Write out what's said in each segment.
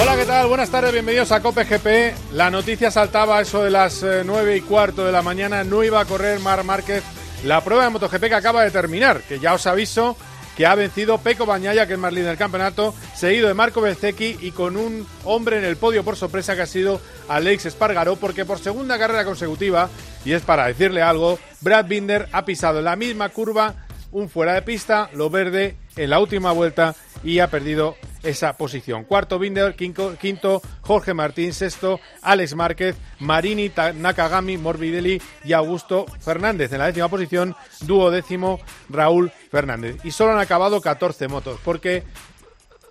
Hola, ¿qué tal? Buenas tardes, bienvenidos a Cope GP. La noticia saltaba eso de las eh, nueve y cuarto de la mañana. No iba a correr Mar Márquez la prueba de MotoGP que acaba de terminar, que ya os aviso que ha vencido Peco Bañaya, que es más líder del campeonato, seguido de Marco Bezzecchi y con un hombre en el podio por sorpresa que ha sido Alex Espargaró, porque por segunda carrera consecutiva, y es para decirle algo, Brad Binder ha pisado en la misma curva un fuera de pista, lo verde, en la última vuelta y ha perdido esa posición. Cuarto Binder, quinto, Jorge Martín, sexto Alex Márquez, Marini, Nakagami, Morbidelli y Augusto Fernández. En la décima posición, dúo décimo Raúl Fernández. Y solo han acabado 14 motos, porque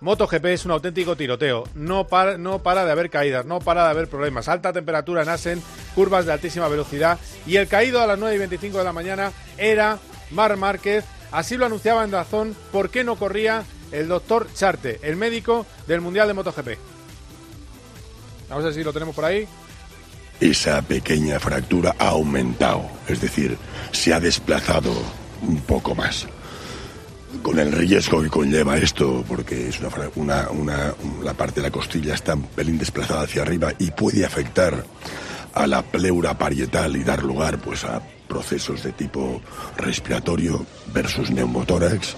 MotoGP es un auténtico tiroteo. No para, no para de haber caídas, no para de haber problemas. Alta temperatura en curvas de altísima velocidad. Y el caído a las 9 y 25 de la mañana era Mar Márquez. Así lo anunciaba en Dazón. ¿Por qué no corría el doctor Charte, el médico del Mundial de MotoGP. Vamos a ver si lo tenemos por ahí. Esa pequeña fractura ha aumentado, es decir, se ha desplazado un poco más. Con el riesgo que conlleva esto, porque es una, una, la parte de la costilla está un pelín desplazada hacia arriba y puede afectar a la pleura parietal y dar lugar pues a procesos de tipo respiratorio versus neumotórax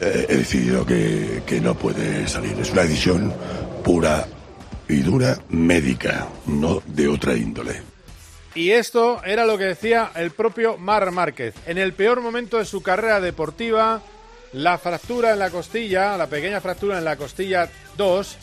eh, he decidido que, que no puede salir. Es una decisión pura y dura médica, no de otra índole. Y esto era lo que decía el propio Mar Márquez. En el peor momento de su carrera deportiva, la fractura en la costilla, la pequeña fractura en la costilla 2,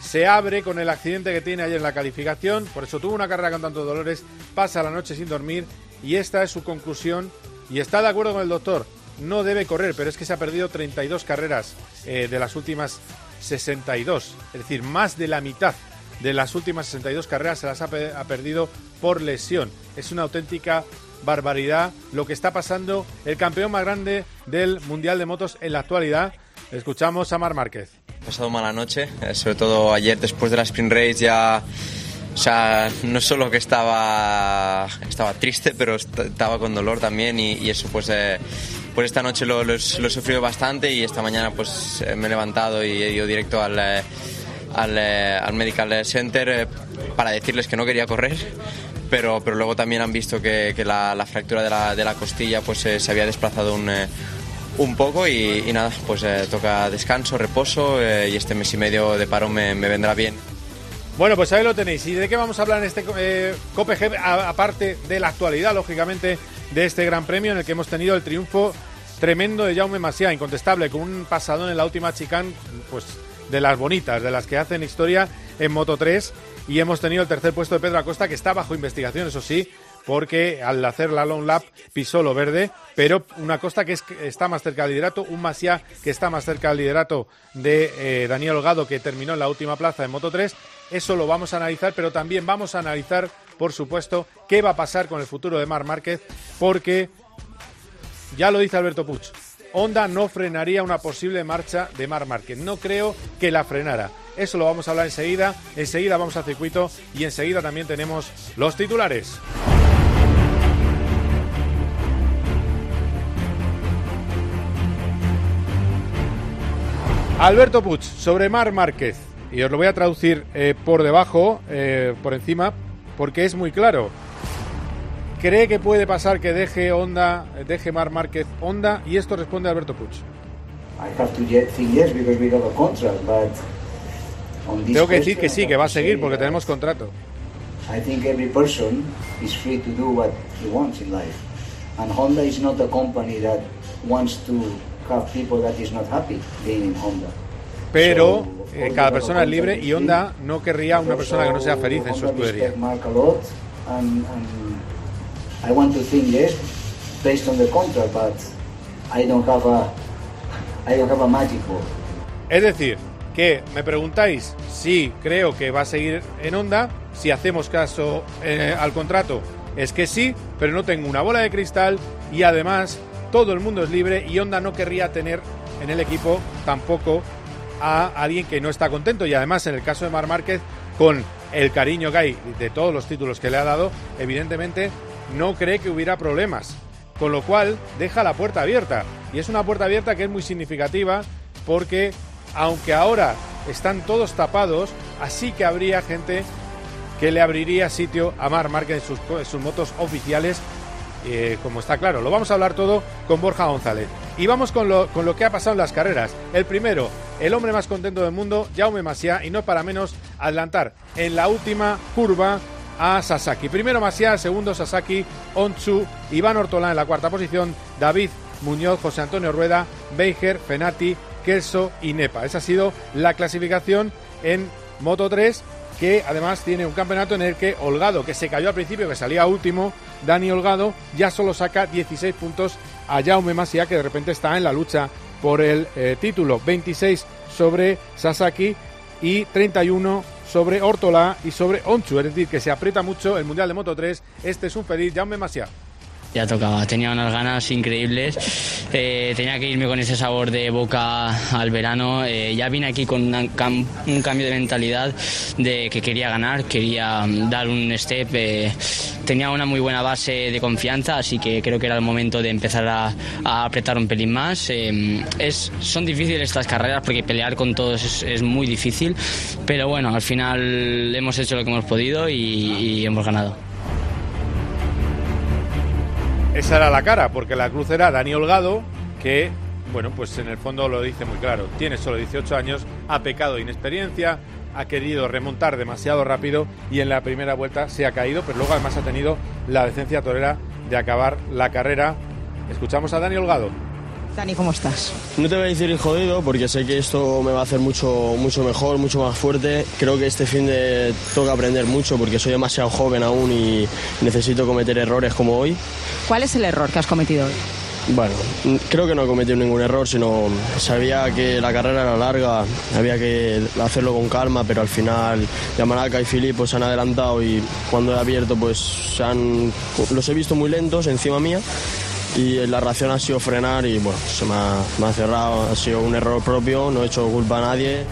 se abre con el accidente que tiene ayer en la calificación. Por eso tuvo una carrera con tantos dolores, pasa la noche sin dormir y esta es su conclusión. Y está de acuerdo con el doctor no debe correr, pero es que se ha perdido 32 carreras eh, de las últimas 62. Es decir, más de la mitad de las últimas 62 carreras se las ha, perdido por lesión. Es una auténtica barbaridad lo que está pasando el campeón más grande del Mundial de Motos en la actualidad. Escuchamos a Mar Márquez. He pasado mala noche, eh, sobre todo ayer después de la sprint race ya o sea, no solo que estaba, estaba triste, pero estaba con dolor también y, eso pues, eh, pues esta noche lo, lo, he sufrido bastante y esta mañana pues eh, me he levantado y he ido directo al, eh, al, Medical Center para decirles que no quería correr. Pero, pero luego también han visto que, la, fractura de la, de la costilla pues se había desplazado un, un poco y, nada, pues toca descanso, reposo y este mes y medio de paro me vendrá bien. Bueno, pues ahí lo tenéis. ¿Y de qué vamos a hablar en este eh, aparte de la actualidad, lógicamente, de este Gran Premio en el que hemos tenido el triunfo tremendo de Jaume Masia, incontestable, con un pasadón en la última chicane, pues de las bonitas, de las que hacen historia en Moto 3. Y hemos tenido el tercer puesto de Pedro Acosta, que está bajo investigación, eso sí, porque al hacer la long lap pisó lo verde, pero una Costa que, está más cerca del liderato, un Masia que está más cerca del liderato de eh, Daniel Holgado, que terminó en la última plaza en Moto 3 eso lo vamos a analizar, pero también vamos a analizar, por supuesto, qué va a pasar con el futuro de Mar Márquez, porque ya lo dice Alberto Puch. Honda no frenaría una posible marcha de Mar Márquez. No creo que la frenara. Eso lo vamos a hablar enseguida. Enseguida vamos al circuito y enseguida también tenemos los titulares. Alberto Puch, sobre Mar Márquez. Y os lo voy a traducir eh, por debajo, eh, por encima, porque es muy claro. ¿Cree que puede pasar que deje Honda, deje Mar Márquez Honda? Y esto responde Alberto Puch. Tengo que decir que sí, que va a seguir porque tenemos contrato. I think every person is free to do what he wants in life. And Honda is not a company that wants to Pero eh, cada persona es libre y Honda no querría una persona que no sea feliz en su escudería. Es decir, que me preguntáis si creo que va a seguir en Honda, si hacemos caso eh, al contrato, es que sí, pero no tengo una bola de cristal y además todo el mundo es libre y Honda no querría tener en el equipo tampoco a alguien que no está contento. Y además en el caso de Mar Márquez con el cariño que hay de todos los títulos que le ha dado, evidentemente no cree que hubiera problemas, con lo cual deja la puerta abierta. Y es una puerta abierta que es muy significativa porque aunque ahora están todos tapados, así que habría gente que le abriría sitio a Mar Márquez en sus, motos oficiales, eh, como está claro. Lo vamos a hablar todo con Borja González. Y vamos con lo, con lo que ha pasado en las carreras. El primero, el hombre más contento del mundo, Jaume Masia, y no para menos adelantar en la última curva a Sasaki. Primero Masia, segundo Sasaki, Onchu, Iván Ortolán en la cuarta posición, David Muñoz, José Antonio Rueda, Beiger, Fenati, Kelso y Nepa. Esa ha sido la clasificación en Moto 3 que además tiene un campeonato en el que Holgado, que se cayó al principio, que salía último, Dani Holgado, ya solo saca 16 puntos a Jaume Masia, que de repente está en la lucha por el eh, título. 26 sobre Sasaki y 31 sobre Ortola y sobre Onchu, es decir, que se aprieta mucho el Mundial de Moto 3. Este es un feliz Jaume Masia. Ya tocaba, tenía unas ganas increíbles, eh, tenía que irme con ese sabor de boca al verano, eh, ya vine aquí con un cambio de mentalidad de que quería ganar, quería mm, dar un step, eh, tenía una muy buena base de confianza, así que creo que era el momento de empezar a, apretar un pelín más. es, son difíciles estas carreras porque pelear con todos es, muy difícil, pero bueno, al final hemos hecho lo que hemos podido y hemos ganado. Esa era la cara, porque la cruz era Dani Holgado, que, bueno, pues en el fondo lo dice muy claro. Tiene solo 18 años, ha pecado de inexperiencia, ha querido remontar demasiado rápido y en la primera vuelta se ha caído, pero luego además ha tenido la decencia torera de acabar la carrera. Escuchamos a Dani Holgado. Dani, ¿cómo estás? No te voy a decir jodido porque sé que esto me va a hacer mucho, mucho mejor, mucho más fuerte. Creo que este fin de toca aprender mucho porque soy demasiado joven aún y necesito cometer errores como hoy. ¿Cuál es el error que has cometido hoy? Bueno, creo que no he cometido ningún error, sino sabía que la carrera era larga, había que hacerlo con calma, pero al final Yamanaka y Filippo se han adelantado y cuando he abierto pues han, los he visto muy lentos encima mía y la reacción ha sido frenar y bueno, se me ha, me ha cerrado, ha sido un error propio, no he hecho culpa a nadie.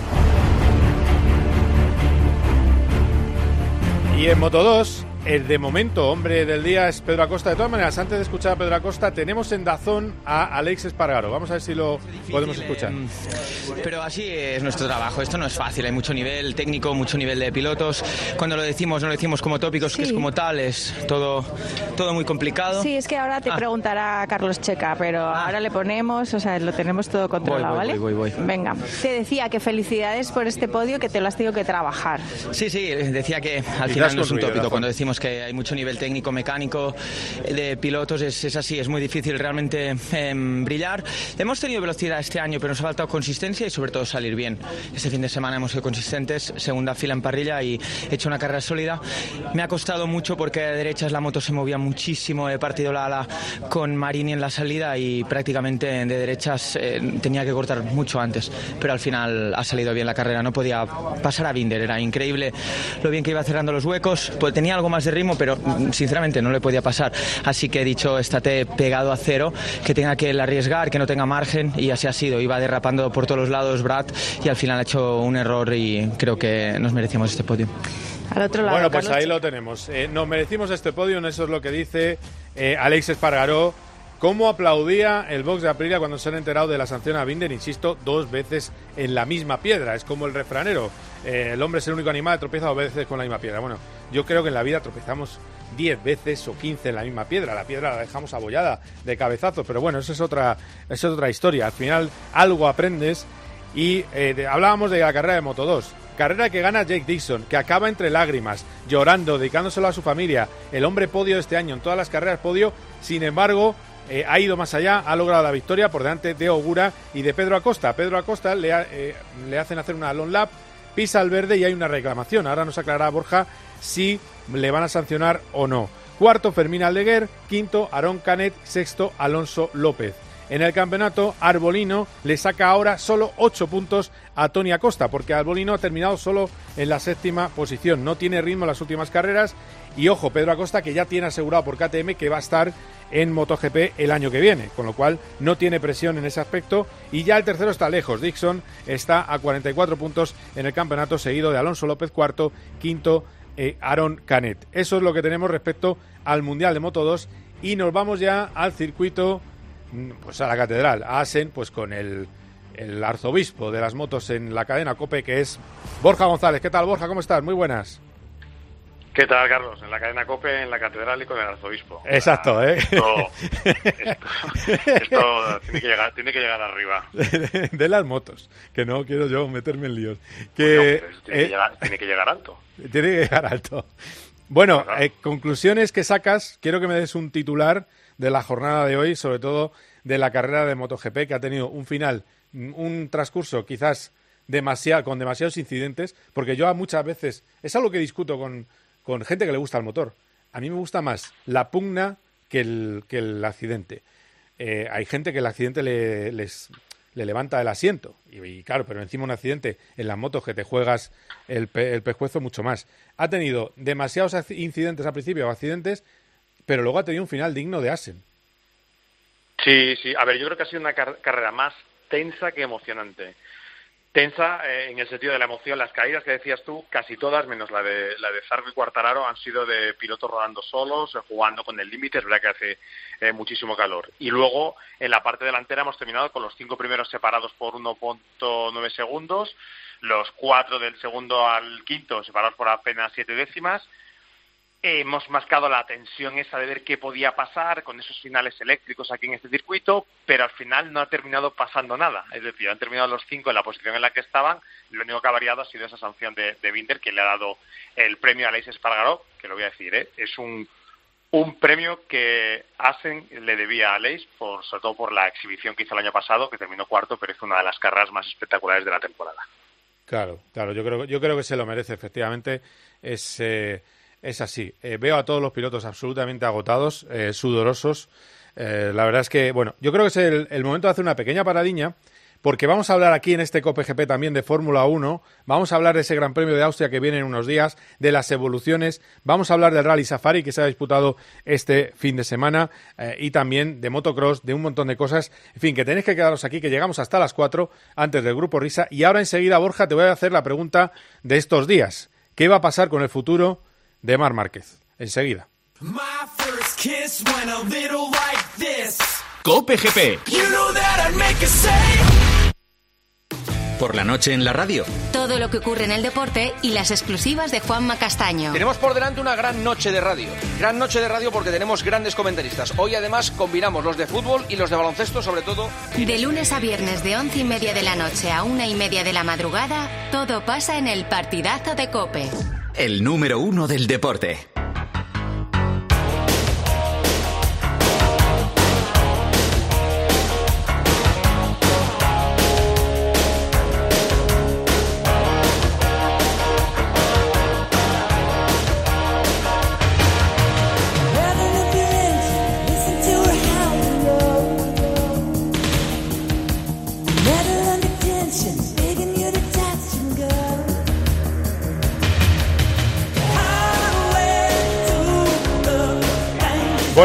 Y en Moto 2, el de momento hombre del día es Pedro Acosta. De todas maneras, antes de escuchar a Pedro Acosta, tenemos en Dazón a Alex Espargaro. Vamos a ver si lo podemos escuchar. Em, pero así es nuestro trabajo. Esto no es fácil. Hay mucho nivel técnico, mucho nivel de pilotos. Cuando lo decimos, no lo decimos como tópicos, que es como tal. Es todo, todo muy complicado. Sí, es que ahora te ah. preguntará Carlos Checa, pero ah. ahora le ponemos, o sea, lo tenemos todo controlado, ¿vale? Voy, voy, Venga. Te decía que felicidades por este podio que te lo has tenido que trabajar. Sí, sí, decía que al final no es un tópico. Cuando decimos que hay mucho nivel técnico, mecánico de pilotos, es, es así, es muy difícil realmente em, brillar. Hemos tenido velocidad este año, pero nos ha faltado consistencia y sobre todo salir bien. Este fin de semana hemos sido consistentes, segunda fila en parrilla y he hecho una carrera sólida. Me ha costado mucho porque de derechas la moto se movía muchísimo, he partido la ala con Marini en la salida y prácticamente de derechas eh, tenía que cortar mucho antes, pero al final ha salido bien la carrera, no podía pasar a Binder, era increíble lo bien que iba cerrando los huecos, pues tenía algo más de ritmo, pero mm, sinceramente no le podía pasar. Así que he dicho, estate pegado a cero, que tenga que arriesgar, que no tenga margen, y así ha sido. Iba derrapando por todos los lados Brad y al final ha hecho un error y creo que nos merecíamos este podio. Al otro lado, bueno, pues ahí lo tenemos. Eh, nos merecimos este podio, eso es lo que dice eh, Alex Espargaró. ¿Cómo aplaudía el box de Aprilia cuando se han enterado de la sanción a Binder? Insisto, dos veces en la misma piedra. Es como el refranero. Eh, el hombre es el único animal que tropieza dos veces con la misma piedra. Bueno, yo creo que en la vida tropezamos 10 veces o 15 en la misma piedra. La piedra la dejamos abollada de cabezazo, pero bueno, eso es otra, es otra historia. Al final algo aprendes y eh, hablábamos de la carrera de Moto 2. Carrera que gana Jake Dixon, que acaba entre lágrimas, llorando, dedicándoselo a su familia. El hombre podio este año, en todas las carreras podio. Sin embargo, eh, ha ido más allá, ha logrado la victoria por delante de Ogura y de Pedro Acosta. Pedro Acosta le, eh, le hacen hacer una long lap, pisa al verde y hay una reclamación. Ahora nos aclarará Borja si le van a sancionar o no. Cuarto, Fermín Aldeguer. Quinto, Aarón Canet. Sexto, Alonso López. En el campeonato, Arbolino le saca ahora solo 8 puntos a Tony Acosta, porque Arbolino ha terminado solo en la séptima posición. No tiene ritmo en las últimas carreras. Y ojo, Pedro Acosta, que ya tiene asegurado por KTM que va a estar en MotoGP el año que viene, con lo cual no tiene presión en ese aspecto. Y ya el tercero está lejos. Dixon está a 44 puntos en el campeonato, seguido de Alonso López cuarto, quinto eh, Aaron Canet. Eso es lo que tenemos respecto al Mundial de Moto 2 y nos vamos ya al circuito, mm, pues a la catedral, a Asen, pues con el, el arzobispo de las motos en la cadena COPE, que es Borja González. ¿Qué tal, Borja? ¿Cómo estás? Muy buenas. ¿Qué tal, Carlos? En la cadena COPE, en la catedral y con el arzobispo. Exacto, ¿eh? Esto, esto, tiene, que llegar, tiene que llegar arriba. De, las motos, que no quiero yo meterme en líos. Que, tiene, que eh, llegar, tiene, que llegar, alto. Tiene que llegar alto. Bueno, eh, conclusiones que sacas. Quiero que me des un titular de la jornada de hoy, sobre todo de la carrera de MotoGP, que ha tenido un final, un transcurso quizás demasiado, con demasiados incidentes, porque yo muchas veces, es algo que discuto con, con gente que le gusta el motor. A mí me gusta más la pugna que el, que el accidente. Eh, hay gente que el accidente le, les, le levanta el asiento. Y, claro, pero encima un accidente en las motos que te juegas el, el pescuezo mucho más. Ha tenido demasiados incidentes al principio, accidentes, pero luego ha tenido un final digno de Asen. Sí, sí. A ver, yo creo que ha sido una carrera más tensa que emocionante tensa eh, en el sentido de la emoción. Las caídas que decías tú, casi todas, menos la de la de Zarco y Cuartararo, han sido de pilotos rodando solos, eh, jugando con el límite. Es verdad que hace eh, muchísimo calor. Y luego, en la parte delantera, hemos terminado con los cinco primeros separados por 1.9 segundos, los cuatro del segundo al quinto separados por apenas siete décimas hemos mascado la tensión esa de ver qué podía pasar con esos finales eléctricos aquí en este circuito, pero al final no ha terminado pasando nada. Es decir, han terminado los cinco en la posición en la que estaban. Lo único que ha variado ha sido esa sanción de, de Winter que le ha dado el premio a Leis Espargaró, que lo voy a decir, ¿eh? es un, un premio que Asen le debía a Leis, por, sobre todo por la exhibición que hizo el año pasado, que terminó cuarto, pero es una de las carreras más espectaculares de la temporada. Claro, claro, yo creo, yo creo que se lo merece, efectivamente. Es. Eh es así. Eh, veo a todos los pilotos absolutamente agotados, eh, sudorosos. Eh, la verdad es que, bueno, yo creo que es el, momento de hacer una pequeña paradiña, porque vamos a hablar aquí en este COPGP también de Fórmula 1, vamos a hablar de ese Gran Premio de Austria que viene en unos días, de las evoluciones, vamos a hablar del Rally Safari que se ha disputado este fin de semana y también de motocross, de un montón de cosas. En fin, que tenéis que quedaros aquí, que llegamos hasta las 4 antes del Grupo Risa. Y ahora enseguida, Borja, te voy a hacer la pregunta de estos días. ¿Qué va a pasar con el futuro de Mar Márquez. Enseguida. Cope GP. Por la noche en la radio. Todo lo que ocurre en el deporte y las exclusivas de Juanma Castaño. Tenemos por delante una gran noche de radio. Gran noche de radio porque tenemos grandes comentaristas. Hoy además combinamos los de fútbol y los de baloncesto, sobre todo. De lunes a viernes de once y media de la noche a una y media de la madrugada, todo pasa en el partidazo de Cope el número uno del deporte.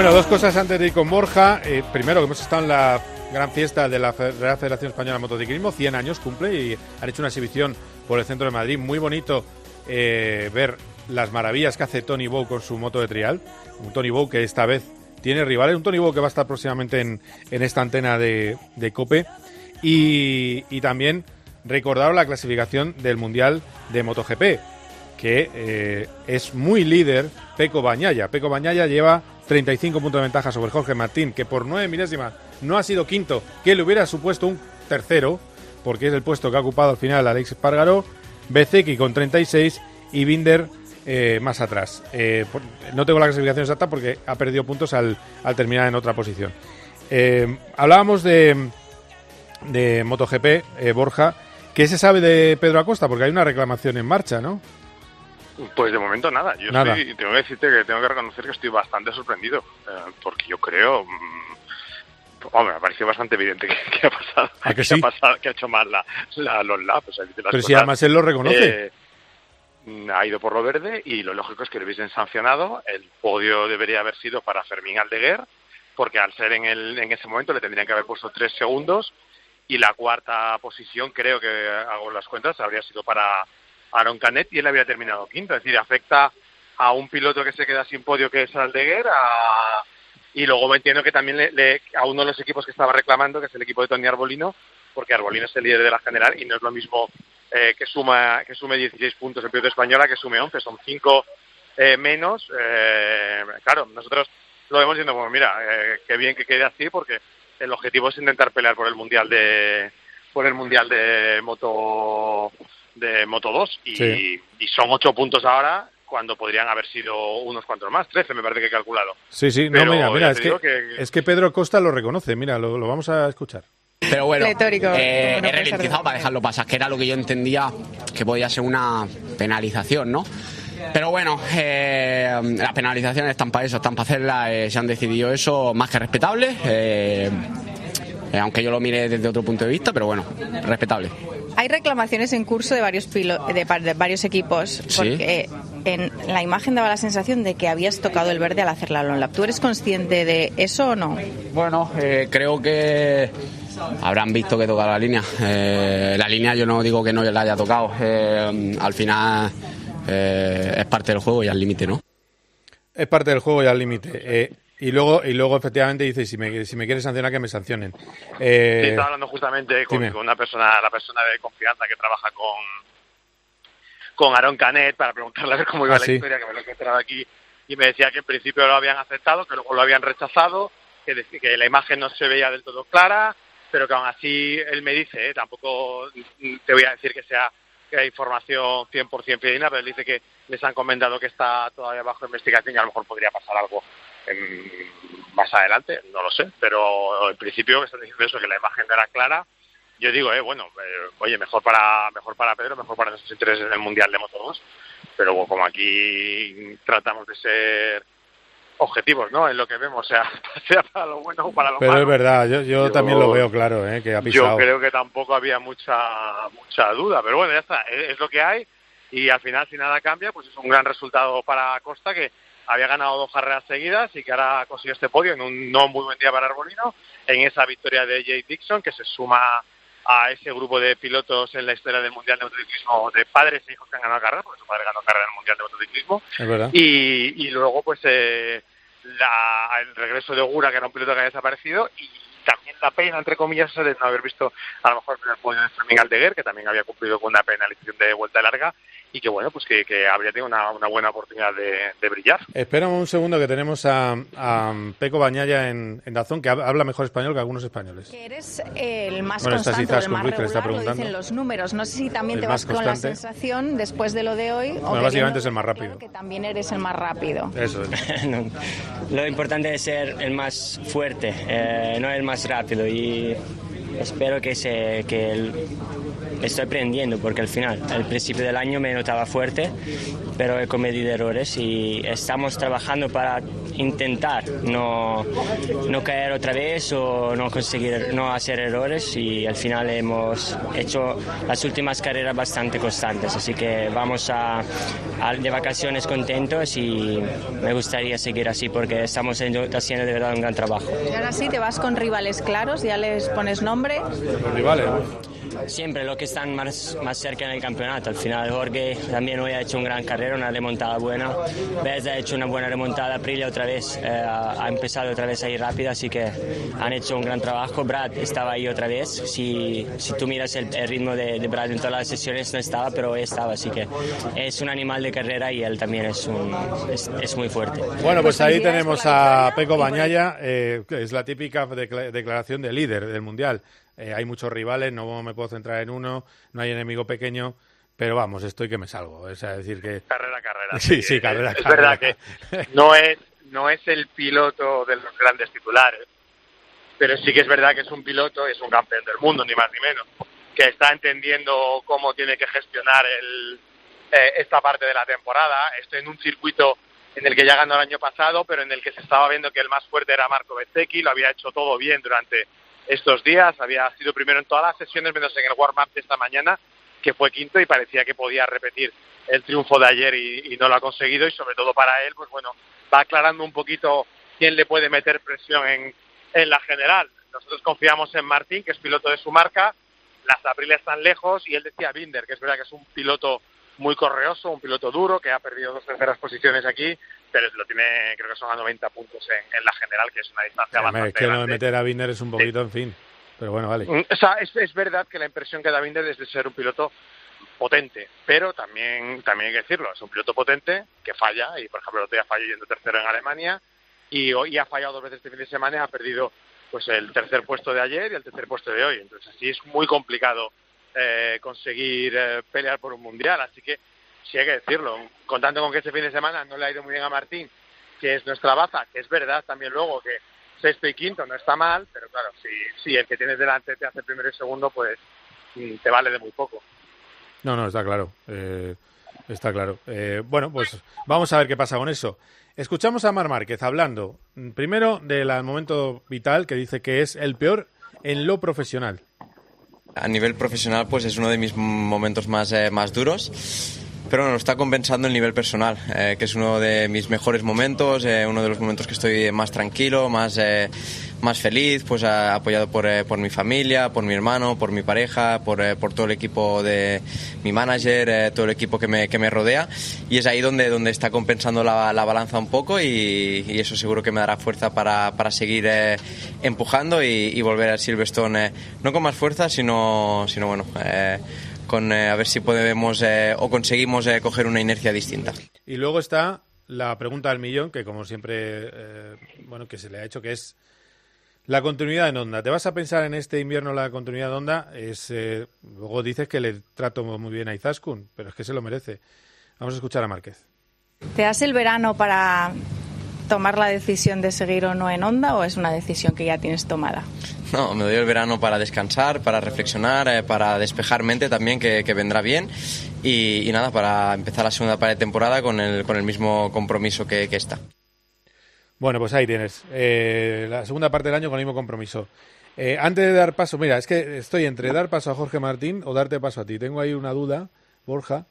Bueno, dos cosas antes de ir con Borja. Eh, primero, que hemos estado en la gran fiesta de la Federación Española de Motociclismo, 100 años cumple y han hecho una exhibición por el centro de Madrid. Muy bonito eh, ver las maravillas que hace Tony Bow con su moto de trial. Un Tony Bow que esta vez tiene rivales, un Tony Bow que va a estar próximamente en, esta antena de, COPE. Y, también recordar la clasificación del Mundial de MotoGP, que eh, es muy líder Peco Bañaya. Peco Bañaya lleva 35 puntos de ventaja sobre Jorge Martín, que por 9 milésimas no ha sido quinto, que le hubiera supuesto un tercero, porque es el puesto que ha ocupado al final Alex Espargaró, Bezeki con 36 y Binder eh, más atrás. Eh, no tengo la clasificación exacta porque ha perdido puntos al, terminar en otra posición. Eh, hablábamos de, de MotoGP, Borja. ¿Qué se sabe de Pedro Acosta? Porque hay una reclamación en marcha, ¿no? Pues de momento nada. Yo tengo que decirte que tengo que reconocer que estoy bastante sorprendido, eh, porque yo creo, mm, Hombre, me pareció bastante evidente que, ha pasado. ¿A que, ha pasado, que ha hecho mal la, la, los laps. Pero si además él lo reconoce. Eh, ha ido por lo verde y lo lógico es que lo hubiesen sancionado. El podio debería haber sido para Fermín Aldeguer, porque al ser en, el, en ese momento le tendrían que haber puesto tres segundos y la cuarta posición, creo que hago las cuentas, habría sido para Aaron Canet y él habría terminado quinto. Es decir, afecta a un piloto que se queda sin podio que es Aldeguer y luego me entiendo que también le, a uno de los equipos que estaba reclamando, que es el equipo de Tony Arbolino, porque Arbolino es el líder de la general y no es lo mismo eh, que suma que sume 16 puntos el piloto española que sume 11, son 5 eh, menos. Eh, claro, nosotros lo vemos diciendo, bueno, mira, qué bien que quede así porque el objetivo es intentar pelear por el mundial de por el mundial de moto de moto 2 y, y son 8 puntos ahora cuando podrían haber sido unos cuantos más, 13 me parece que he calculado. Sí, sí, no, mira, mira, es que, es que Pedro Costa lo reconoce, mira, lo, lo vamos a escuchar. Pero bueno, eh, he ralentizado para dejarlo pasar, que era lo que yo entendía que podía ser una penalización, ¿no? Pero bueno, eh, las penalizaciones están para eso, están para hacerlas, eh, se han decidido eso más que respetable, eh, aunque yo lo mire desde otro punto de vista, pero bueno, respetable. Hay reclamaciones en curso de varios, de, varios equipos, porque en la imagen daba la sensación de que habías tocado el verde al hacer la long lap. ¿Tú eres consciente de eso o no? Bueno, creo que habrán visto que toca la línea. Eh, la línea yo no digo que no la haya tocado. Eh, al final eh, es parte del juego y al límite, ¿no? Es parte del juego y al límite. Y luego y luego efectivamente dice si me, si me quieres sancionar que me sancionen. estaba hablando justamente con, una persona, la persona de confianza que trabaja con con Aaron Canet para preguntarle a ver cómo iba ah, la historia, que me lo he encontrado aquí y me decía que en principio lo habían aceptado, que luego lo habían rechazado, que, que la imagen no se veía del todo clara, pero que aún así él me dice, ¿eh? tampoco te voy a decir que sea que hay información 100% fidedigna, pero él dice que les han comentado que está todavía bajo investigación y a lo mejor podría pasar algo más adelante, no lo sé, pero en principio están diciendo eso, que la imagen era clara. Yo digo, eh, bueno, eh, oye, mejor para mejor para Pedro, mejor para nuestros intereses en el Mundial de Moto 2, pero como aquí tratamos de ser objetivos, ¿no? En lo que vemos, sea, sea para lo bueno o para lo malo. Pero es verdad, yo, también lo veo claro, ¿eh? que ha pisado. Yo creo que tampoco había mucha mucha duda, pero bueno, ya está, es, lo que hay y al final si nada cambia, pues es un gran resultado para Costa que había ganado dos carreras seguidas y que ahora consiguió este podio en un no muy buen día para Arbolino, en esa victoria de Jay Dixon que se suma a ese grupo de pilotos en la historia del Mundial de Motociclismo de padres e hijos que han ganado carrera, porque su padre ganó carrera en el Mundial de Motociclismo. Y, y luego, pues, eh, la, el regreso de Ogura, que era un piloto que había desaparecido, y también la pena, entre comillas, de no haber visto a lo mejor el podio de Fermín Aldeguer, que también había cumplido con una penalización de vuelta larga, y que bueno, pues que, habría tenido una, buena oportunidad de, brillar. Esperamos un segundo que tenemos a, Peco Bañaya en, en, Dazón, que habla mejor español que algunos españoles. Que eres el más constante, el más regular, lo dicen los números. No sé si también te vas con la sensación, después de lo de hoy... Bueno, básicamente es el más rápido. que también eres el más rápido. Eso es. lo importante es ser el más fuerte, eh, no el más rápido. Y espero que, se, que el, estoy aprendiendo porque al final, al principio del año me notaba fuerte, pero he cometido errores y estamos trabajando para intentar no, no caer otra vez o no conseguir no hacer errores y al final hemos hecho las últimas carreras bastante constantes, así que vamos a, de vacaciones contentos y me gustaría seguir así porque estamos haciendo de verdad un gran trabajo. Y ahora sí, te vas con rivales claros, ya les pones nombre. rivales. Siempre los que están más, más cerca en el campeonato. Al final Jorge también hoy ha hecho una gran carrera, una remontada buena. Bez ha hecho una buena remontada. Aprilia otra vez eh, ha empezado otra vez ahí rápido, así que han hecho un gran trabajo. Brad estaba ahí otra vez. Si, si tú miras el, ritmo de, de, Brad en todas las sesiones no estaba, pero hoy estaba. Así que es un animal de carrera y él también es, un, es, muy fuerte. Bueno, pues ahí tenemos a Peco Bañaya, eh, es la típica declaración de líder del Mundial. Eh, hay muchos rivales, no me puedo centrar en uno, no hay enemigo pequeño, pero vamos, estoy que me salgo. Es decir que... Carrera, carrera. Sí, sí, carrera, es, verdad que no es, no es el piloto de los grandes titulares, pero sí que es verdad que es un piloto, es un campeón del mundo, ni más ni menos, que está entendiendo cómo tiene que gestionar el, eh, esta parte de la temporada. Estoy en un circuito en el que ya ganó el año pasado, pero en el que se estaba viendo que el más fuerte era Marco Bezzecchi, lo había hecho todo bien durante estos días, había sido primero en todas las sesiones, menos en el warm-up de esta mañana, que fue quinto y parecía que podía repetir el triunfo de ayer y, no lo ha conseguido y sobre todo para él, pues bueno, va aclarando un poquito quién le puede meter presión en, en la general. Nosotros confiamos en Martín, que es piloto de su marca, las abriles están lejos y él decía Binder, que es verdad que es un piloto muy correoso, un piloto duro que ha perdido dos terceras posiciones aquí, pero lo tiene, creo que son a 90 puntos en, la general, que es una distancia bastante Es que no meter a Binder es un poquito, en fin. Pero bueno, vale. Mm, o sea, es, es verdad que la impresión que da Binder es de ser un piloto potente, pero también, también hay que decirlo, es un piloto potente que falla, y por ejemplo el otro día falló yendo tercero en Alemania, y hoy ha fallado dos veces este fin de semana y ha perdido pues el tercer puesto de ayer y el tercer puesto de hoy. Entonces así es muy complicado eh, conseguir eh, pelear por un mundial. Así que sí hay que decirlo. Contando con que este fin de semana no le ha ido muy bien a Martín, que es nuestra baza, que es verdad también luego que sexto y quinto no está mal, pero claro, si, si el que tienes delante te hace primero y segundo, pues mm, te vale de muy poco. No, no, está claro. Eh, está claro. bueno, pues vamos a ver qué pasa con eso. Escuchamos a Mar Márquez hablando mm, primero del momento vital que dice que es el peor en lo profesional. A nivel profesional, pues es uno de mis momentos más, eh, más duros pero bueno, está compensando el nivel personal, eh, que es uno de mis mejores momentos, eh, uno de los momentos que estoy más tranquilo, más, eh, más feliz, pues apoyado por, por, mi familia, por mi hermano, por mi pareja, por, por todo el equipo de mi manager, todo el equipo que me, que me, rodea. Y es ahí donde, donde está compensando la, la balanza un poco y, y, eso seguro que me dará fuerza para, para seguir empujando y, y, volver al Silverstone, no con más fuerza, sino, sino bueno con eh, a ver si podemos eh, o conseguimos eh, coger una inercia distinta. Y luego está la pregunta del millón, que como siempre, bueno, que se le ha hecho, que es la continuidad en Onda. ¿Te vas a pensar en este invierno la continuidad de Onda? Es, luego dices que le trato muy bien a Izaskun, pero es que se lo merece. Vamos a escuchar a Márquez. ¿Te das el verano para tomar la decisión de seguir o no en onda o es una decisión que ya tienes tomada? No, me doy el verano para descansar, para reflexionar, eh, para despejar mente también, que, vendrá bien. Y, nada, para empezar la segunda parte de temporada con el, con el mismo compromiso que, que está. Bueno, pues ahí tienes. Eh, la segunda parte del año con el mismo compromiso. Eh, antes de dar paso, mira, es que estoy entre dar paso a Jorge Martín o darte paso a ti. Tengo ahí una duda, Borja.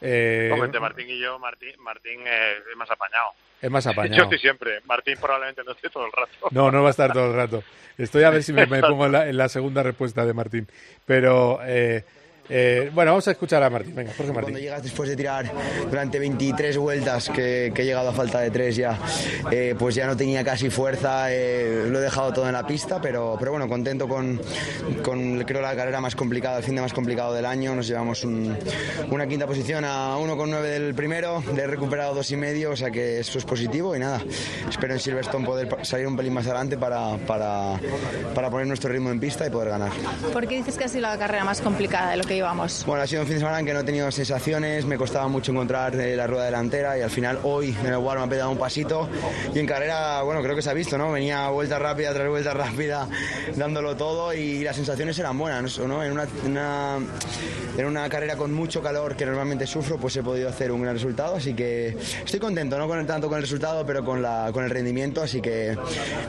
Eh, Martín y yo, Martín, Martín es más apañado. Es más apañado. Yo estoy siempre. Martín probablemente no esté todo el rato. No, no va a estar todo el rato. Estoy a ver si me, pongo en la, en la, segunda respuesta de Martín. Pero eh, eh, bueno, vamos a escuchar a Martín. Venga, Jorge Martín. Cuando llegas después de tirar durante 23 vueltas, que, he llegado a falta de 3 ya, eh, pues ya no tenía casi fuerza, eh, lo he dejado todo en la pista, pero, pero bueno, contento con, con, creo, la carrera más complicada, el fin de más complicado del año. Nos llevamos una quinta posición a 1,9 del primero, le he recuperado dos y medio, o sea que eso es positivo y nada, espero en Silverstone poder salir un pelín más adelante para, para, para poner nuestro ritmo en pista y poder ganar. ¿Por qué dices que ha sido la carrera más complicada de lo que bueno, ha sido un fin de semana en que no he tenido sensaciones, me costaba mucho encontrar eh, la rueda delantera y al final hoy en el Walmart me he dado un pasito y en carrera, bueno, creo que se ha visto, ¿no? Venía vuelta rápida tras vuelta rápida, dándolo todo y las sensaciones eran buenas, ¿no? En una, en una carrera con mucho calor que normalmente sufro, pues he podido hacer un gran resultado, así que estoy contento, no con el, tanto con el resultado, pero con, la, con el rendimiento, así que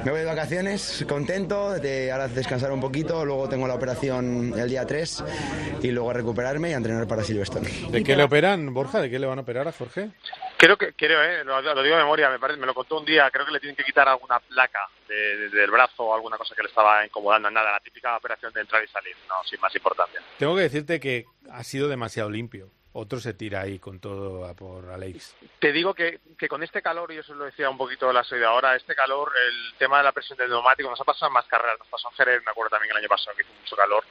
me voy de vacaciones, contento, de ahora descansar un poquito, luego tengo la operación el día 3 y luego luego a recuperarme y a entrenar para Silverstone. ¿De qué le operan, Borja? ¿De qué le van a operar a Jorge? Creo que, creo, eh, lo, digo de memoria, me, parece, me lo contó un día, creo que le tienen que quitar alguna placa del brazo o alguna cosa que le estaba incomodando. Nada, la típica operación de entrar y salir, no, sin más importancia. Tengo que decirte que ha sido demasiado limpio. Otro se tira ahí con todo a por Alex. Te digo que, que con este calor, y eso lo decía un poquito la de ahora, este calor, el tema de la presión del neumático nos ha pasado en más carreras, nos pasó en Jerez, me acuerdo también el año pasado que hizo mucho calor,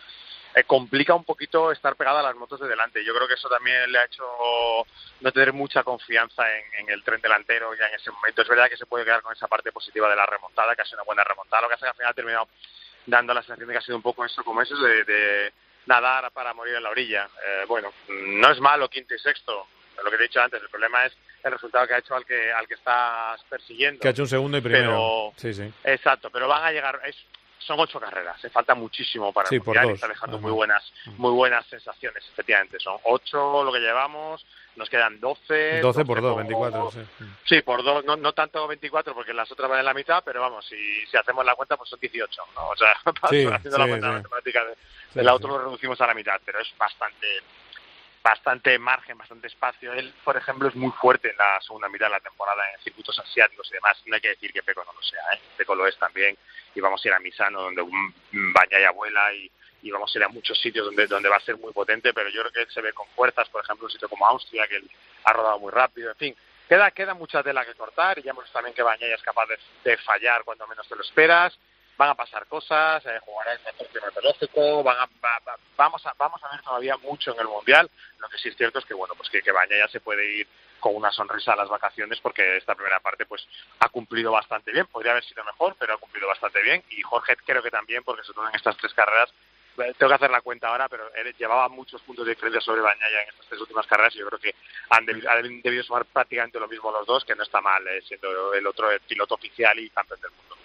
eh, complica un poquito estar pegada a las motos de delante. Yo creo que eso también le ha hecho no tener mucha confianza en, el tren delantero ya en ese momento. Es verdad que se puede quedar con esa parte positiva de la remontada, que ha sido una buena remontada. Lo que hace que al final ha terminado dando la sensación de que ha sido un poco eso, como eso, de, nadar para morir en la orilla. Eh, bueno, no es malo quinto y sexto, lo que te he dicho antes. El problema es el resultado que ha hecho al que al que estás persiguiendo. Que ha hecho un segundo y primero. sí, sí. Exacto, pero van a llegar. Es, son ocho carreras, se falta muchísimo para Sí, mundial y dos, está dejando muy buenas, muy buenas sensaciones, efectivamente. Son ocho lo que llevamos, nos quedan doce. 12 por 2, por- 24. Sí. Sí, por dos, no, no tanto 24 porque las otras van en la mitad, pero vamos, si, si hacemos la cuenta, pues son 18, ¿no? O sea, Sí, haciendo la cuenta matemática de- del auto lo reducimos a la mitad, pero es bastante bastante margen, bastante espacio. Él, por ejemplo, es muy fuerte en la segunda mitad de la temporada en circuitos asiáticos y demás. No hay que decir que Peco no lo sea, ¿eh? Peco lo es también. Y vamos a ir a Misano, donde un Bañaya abuela y, y vamos a ir a muchos sitios donde, donde va a ser muy potente, pero yo creo que él se ve con fuerzas, por ejemplo, un sitio como Austria, que él ha rodado muy rápido, en fin. Queda, queda mucha tela que cortar y ya hemos también que Bañaya es capaz de, de fallar cuando menos te lo esperas. Van a pasar cosas, eh, jugará el motor climatológico, van a, va- va- vamos, a, vamos a ver todavía mucho en el Mundial. Lo que sí es cierto es que, bueno, pues que, que se puede ir con una sonrisa a las vacaciones porque esta primera parte pues ha cumplido bastante bien. Podría haber sido mejor, pero ha cumplido bastante bien. Y Jorge creo que también, porque sobre todo en estas tres carreras, eh, tengo que hacer la cuenta ahora, pero él llevaba muchos puntos de diferencia sobre Bañaya en estas tres últimas carreras y yo creo que han debido, han debido sumar prácticamente lo mismo los dos, que no está mal, eh, siendo el otro el piloto oficial y campeón del mundo.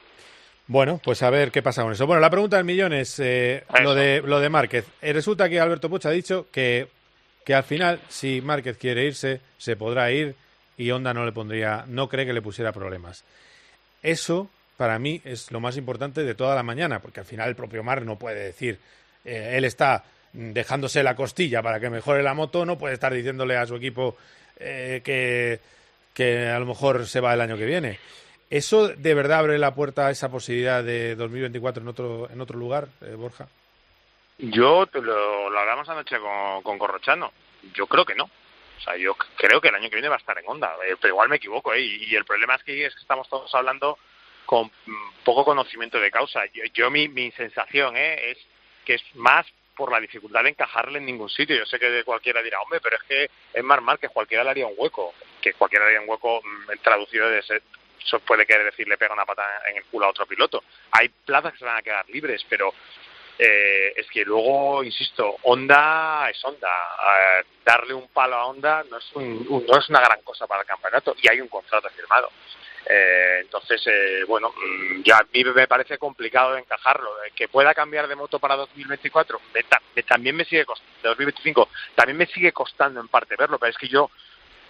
Bueno, pues a ver qué pasa con eso. Bueno, la pregunta del millón es eh, lo de lo de Márquez. Eh, resulta que Alberto Puch ha dicho que, que al final, si Márquez quiere irse, se podrá ir y Honda no le pondría, no cree que le pusiera problemas. Eso, para mí, es lo más importante de toda la mañana, porque al final el propio Mar no puede decir, eh, él está dejándose la costilla para que mejore la moto, no puede estar diciéndole a su equipo eh, que, que a lo mejor se va el año que viene. ¿Eso de verdad abre la puerta a esa posibilidad de 2024 en otro, en otro lugar, eh, Borja? Yo te lo, hablamos anoche con, con Corrochano. Yo creo que no. O sea, yo creo que el año que viene va a estar en Honda. eh, pero igual me equivoco, ¿eh? Y, el problema es que, es que estamos todos hablando con mm, poco conocimiento de causa. Yo, yo mi, mi sensación ¿eh? es que es más por la dificultad de encajarle en ningún sitio. Yo sé que cualquiera dirá, hombre, pero es que es Mar Márquez, cualquiera le haría un hueco. Que cualquiera le haría un hueco mm, traducido de ser, eso puede querer decir le pega una pata en el culo a otro piloto. Hay plazas que se van a quedar libres, pero eh, es que luego, insisto, Honda es Honda. Eh, darle un palo a Honda no es, un- un- no es una gran cosa para el campeonato y hay un contrato firmado. Eh, entonces, eh, bueno, mm, ya a mí me parece complicado encajarlo. Eh, que pueda cambiar de moto para 2024, me me- también me sigue costando, 2025, también me sigue costando en parte verlo, pero es que yo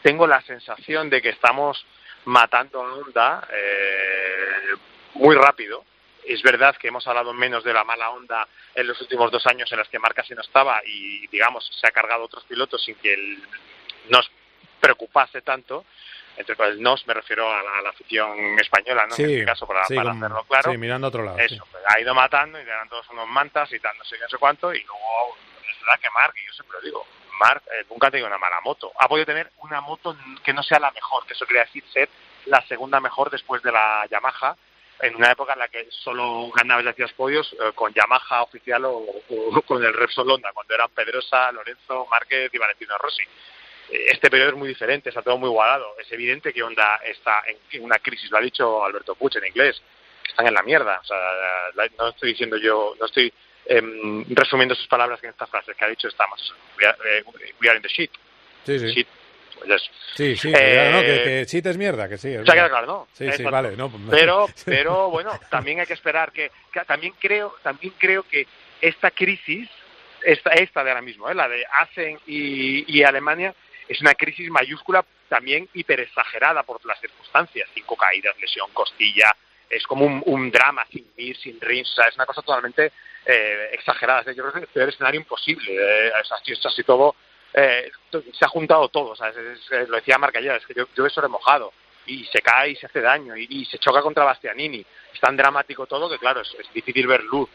tengo la sensación de que estamos matando a Honda eh, muy rápido. Es verdad que hemos hablado menos de la mala onda en los últimos dos años en las que Marca no estaba y, digamos, se ha cargado otros pilotos sin que él nos preocupase tanto. Entre el nos me refiero a la, a la afición española, ¿no? en este caso, para, sí, para hacerlo claro. sí, mirando a otro lado. Eso, sí. pues, ha ido matando y eran todos unos mantas y tal, no sé qué, no sé cuánto, y luego es verdad que Mark, y yo siempre lo digo, Mark eh, nunca ha tenido una mala moto. Ha podido tener una moto que no sea la mejor, que eso quiere decir ser la segunda mejor después de la Yamaha, en una época en la que solo ganabas y hacías podios eh, con Yamaha oficial o, con el Repsol Honda, cuando eran Pedrosa, Lorenzo, Márquez y Valentino Rossi. Eh, Este periodo es muy diferente, está todo muy igualado. Es evidente que Honda está en una crisis, lo ha dicho Alberto Puig en inglés, están en la mierda. O sea, no estoy diciendo yo, no estoy em, resumiendo sus palabras en esta frase que ha dicho estamos, we are, eh, we are in the shit. Sí, sí. Shit. Pues. Sí, sí, Eh, ¿no? que, que te es mierda, que sí. es Se ha claro, ¿no? Sí, sí, vale. No, pues- Pero, pero bueno, también hay que esperar que, que también creo, también creo que esta crisis, esta, esta de ahora mismo, ¿eh? la de Asen y, y Alemania, es una crisis mayúscula también hiperexagerada por las circunstancias. Cinco caídas, lesión, costilla, es como un, un drama sin mir, sin rins, o sea, es una cosa totalmente eh, exagerada. Yo creo que es el escenario imposible. Eh, es así, es así todo, eh, se ha juntado todo. o sea, es- es- lo decía Marca ayer, es que yo, yo eso lo he mojado. Y se cae y se hace daño, y, y se choca contra Bastianini. Es tan dramático todo que, claro, es, es difícil ver luz.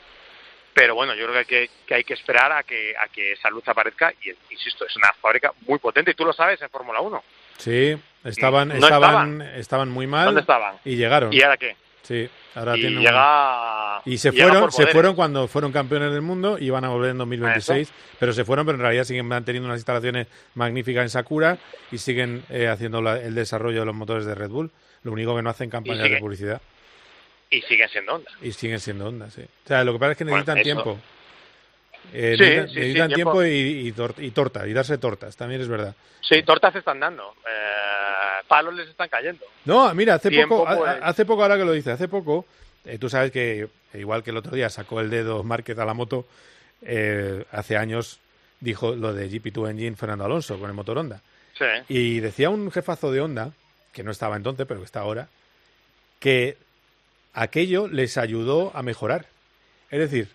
Pero bueno, yo creo que hay que, que hay que esperar a que, a que esa luz aparezca. Y insisto, es una fábrica muy potente. Y tú lo sabes en Fórmula 1. Sí, estaban, No estaban, estaban muy mal. ¿Dónde estaban? Y llegaron. ¿Y ahora qué? Sí, ahora y tienen un- llega. Y se llega fueron, se fueron cuando fueron campeones del mundo y van a volver en 2026, pero se fueron, pero en realidad siguen manteniendo unas instalaciones magníficas en Sakura y siguen eh, haciendo la- el desarrollo de los motores de Red Bull. Lo único que no hacen campañas sigue- de publicidad Y siguen siendo Honda. y siguen siendo Honda, sí. O sea, lo que pasa es que necesitan tiempo. Eh, Sí, necesitan sí, tiempo, tiempo. y, y, tor- y torta, y darse tortas, también es verdad. Sí, tortas están dando. Eh, palos les están cayendo. No, mira, hace Tiempo, poco, pues. hace poco, ahora que lo dice, hace poco eh, tú sabes que, igual que el otro día sacó el dedo Márquez a la moto, eh, hace años dijo lo de GP2 Engine Fernando Alonso con el motor Honda. Sí. Y decía un jefazo de Honda, que no estaba entonces, pero que está ahora, que aquello les ayudó a mejorar. Es decir,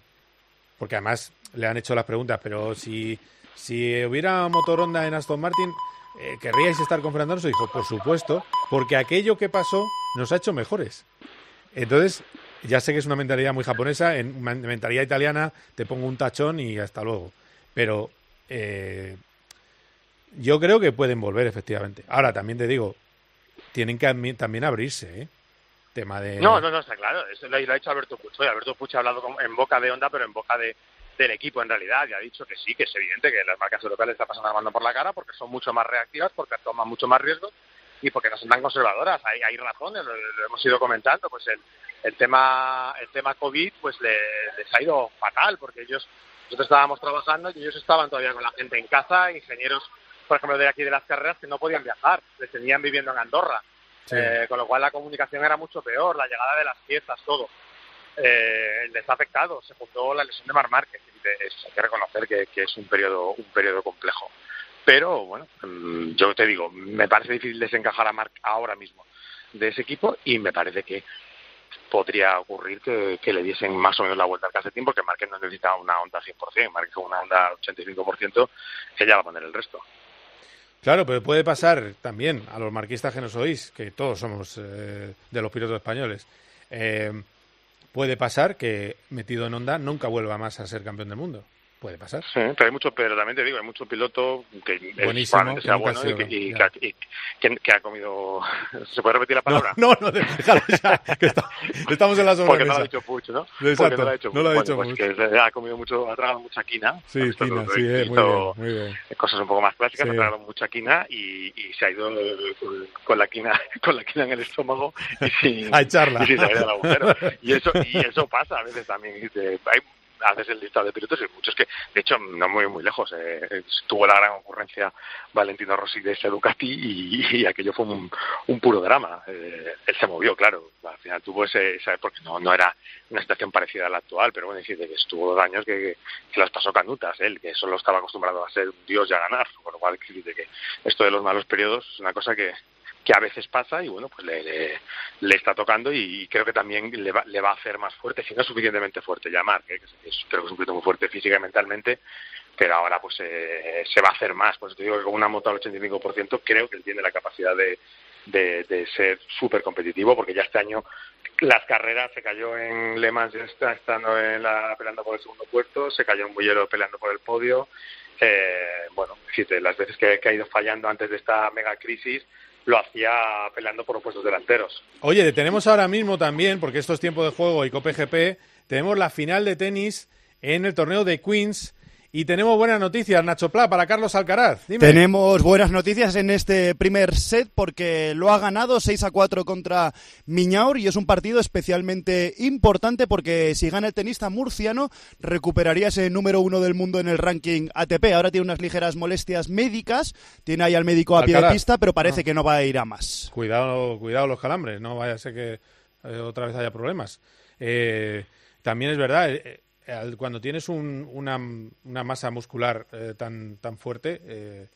porque además le han hecho las preguntas, pero si, si hubiera motor Honda en Aston Martin, eh, ¿querríais estar con Fernando Alonso? Dijo, por supuesto, porque aquello que pasó nos ha hecho mejores. Entonces, ya sé que es una mentalidad muy japonesa, en mentalidad italiana te pongo un tachón y hasta luego. Pero eh, yo creo que pueden volver, efectivamente. Ahora, también te digo, tienen que también abrirse, ¿eh? Tema de... No, no, no, está claro. Eso lo, ha dicho Alberto Pucho. Alberto Pucho ha hablado en boca de onda, pero en boca de, del equipo en realidad. Y ha dicho que sí, que es evidente que las marcas europeas le están pasando la mano por la cara porque son mucho más reactivas, porque toman mucho más riesgos y porque no son tan conservadoras. Hay, hay razones, lo, hemos ido comentando. Pues el, el tema el tema COVID pues les ha ido fatal porque ellos nosotros estábamos trabajando y ellos estaban todavía con la gente en casa, ingenieros, por ejemplo, de aquí de las carreras que no podían viajar, les tenían viviendo en Andorra. Eh, con lo cual la comunicación era mucho peor, la llegada de las fiestas, todo. Eh, les ha afectado, se juntó la lesión de Mar Márquez. hay que reconocer que, es un periodo, un periodo complejo. Pero bueno, mm, yo te digo, me parece difícil desencajar a Marc ahora mismo de ese equipo y me parece que podría ocurrir que, le diesen más o menos la vuelta al calcetín porque Márquez no necesita una onda 100%, Márquez con una onda 85%, que ya va a poner el resto. Claro, pero puede pasar también a los marquistas que no sois, que todos somos eh, de los pilotos españoles. Eh, puede pasar que metido en onda nunca vuelva más a ser campeón del mundo puede pasar. Sí, pero hay mucho, pero también te digo, hay mucho piloto que Buenísimo, sea bueno y, que, que, ha comido. ¿Se puede repetir la palabra? No, no, déjalo ya, que estamos en la sobremesa. Porque no lo ha dicho Puch, ¿no? Exacto, no lo ha dicho, no lo ha dicho pues que ha comido mucho, ha tragado mucha quina. Sí, quina, sí, eh, muy, bien, muy bien. Cosas un poco más clásicas, ha tragado mucha quina y, y se ha ido con la quina, con la quina en el estómago y sin, a echarla. Y sin salir del agujero. Y eso, y eso pasa a veces también. Hay haces el listado de pilotos y muchos que, de hecho, no muy muy lejos. Eh, tuvo la gran ocurrencia Valentino Rossi de ese Ducati y, aquello fue un, puro drama. Eh, él se movió, claro. Al final tuvo ese, porque no, no era una situación parecida a la actual, pero bueno, decir, que estuvo años que, que, las pasó canutas, él, que solo estaba acostumbrado a ser un dios y a ganar. Con lo cual, que esto de los malos periodos es una cosa que, que a veces pasa y bueno, pues le, le, está tocando y creo que también le va, le va a hacer más fuerte, si no es suficientemente fuerte llamar, que, creo que es un poquito muy fuerte física y mentalmente, pero ahora pues eh, se va a hacer más. Pues te digo que con una moto al 85% creo que él tiene la capacidad de, de, ser súper competitivo porque ya este año las carreras se cayó en Le Mans está estando en la, peleando por el segundo puesto, se cayó en Bullero peleando por el podio. Eh, bueno, las veces que, que ha ido fallando antes de esta mega crisis, lo hacía peleando por puestos delanteros. Oye, tenemos ahora mismo también, porque esto es tiempo de juego y COPGP, tenemos la final de tenis en el torneo de Queens y tenemos buenas noticias, Nacho Pla, para Carlos Alcaraz. Tenemos buenas noticias en este primer set porque lo ha ganado 6 a 4 contra Miñaur y es un partido especialmente importante porque si gana el tenista murciano recuperaría ese número uno del mundo en el ranking ATP. Ahora tiene unas ligeras molestias médicas, tiene ahí al médico a pie de pista, pero parece ah. que no va a ir a más. Cuidado, cuidado los calambres, no vaya a ser que eh, otra vez haya problemas. Eh, también es verdad, eh, cuando tienes una, una, masa muscular eh, tan, tan fuerte, eh,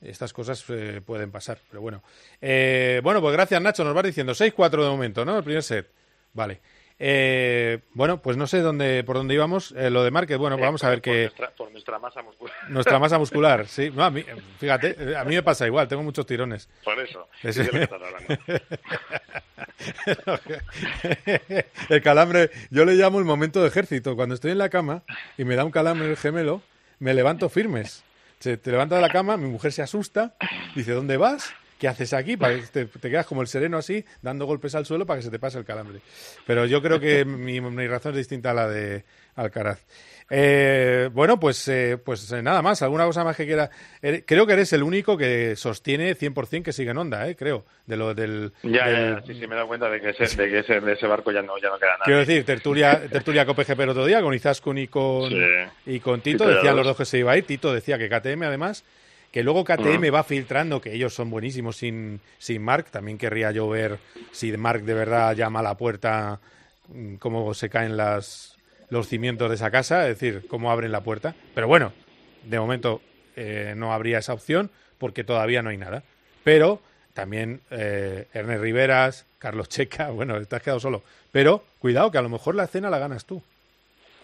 estas cosas eh, pueden pasar. Pero bueno. bueno, pues gracias, Nacho. Nos vas diciendo 6-4 de momento, ¿no? El primer set. Vale. Eh, bueno, pues no sé dónde por dónde íbamos. Eh, lo de Márquez, bueno, vamos a ver qué. Por nuestra masa muscular. Nuestra masa muscular, sí. a mí, fíjate, eh, a mí me pasa igual, tengo muchos tirones. Por eso. Es... lo que el calambre, yo le llamo el momento de ejército. Cuando estoy en la cama y me da un calambre el gemelo, me levanto firmes. Se, te levantas de la cama, mi mujer se asusta, dice, ¿dónde vas? ¿Qué haces aquí? Para te, quedas como el sereno así, dando golpes al suelo para que se te pase el calambre. Pero yo creo que mi, razón es distinta a la de Alcaraz. Eh, bueno, pues, eh, pues eh, nada más. ¿Alguna cosa más que quiera? Creo que eres el único que sostiene 100% que sigue en onda, ¿eh? creo. De lo del, ya, ya, sí, sí, me he dado cuenta de que, ese, de que ese, de ese barco ya no, ya no queda nada. Quiero decir, tertulia, tertulia con PGP el otro día, con Izaskun y con, y con Tito, decían los dos que se iba a ir. Tito decía que KTM, además, que luego KTM va filtrando que ellos son buenísimos sin, sin Mark. También querría yo ver si Mark de verdad llama a la puerta mm, cómo se caen las, los cimientos de esa casa, es decir, cómo abren la puerta. Pero bueno, de momento eh, no habría esa opción porque todavía no hay nada. Pero también eh, Ernest Riveras, Carlos Checa, bueno, te has quedado solo. Pero cuidado, que a lo mejor la cena la ganas tú.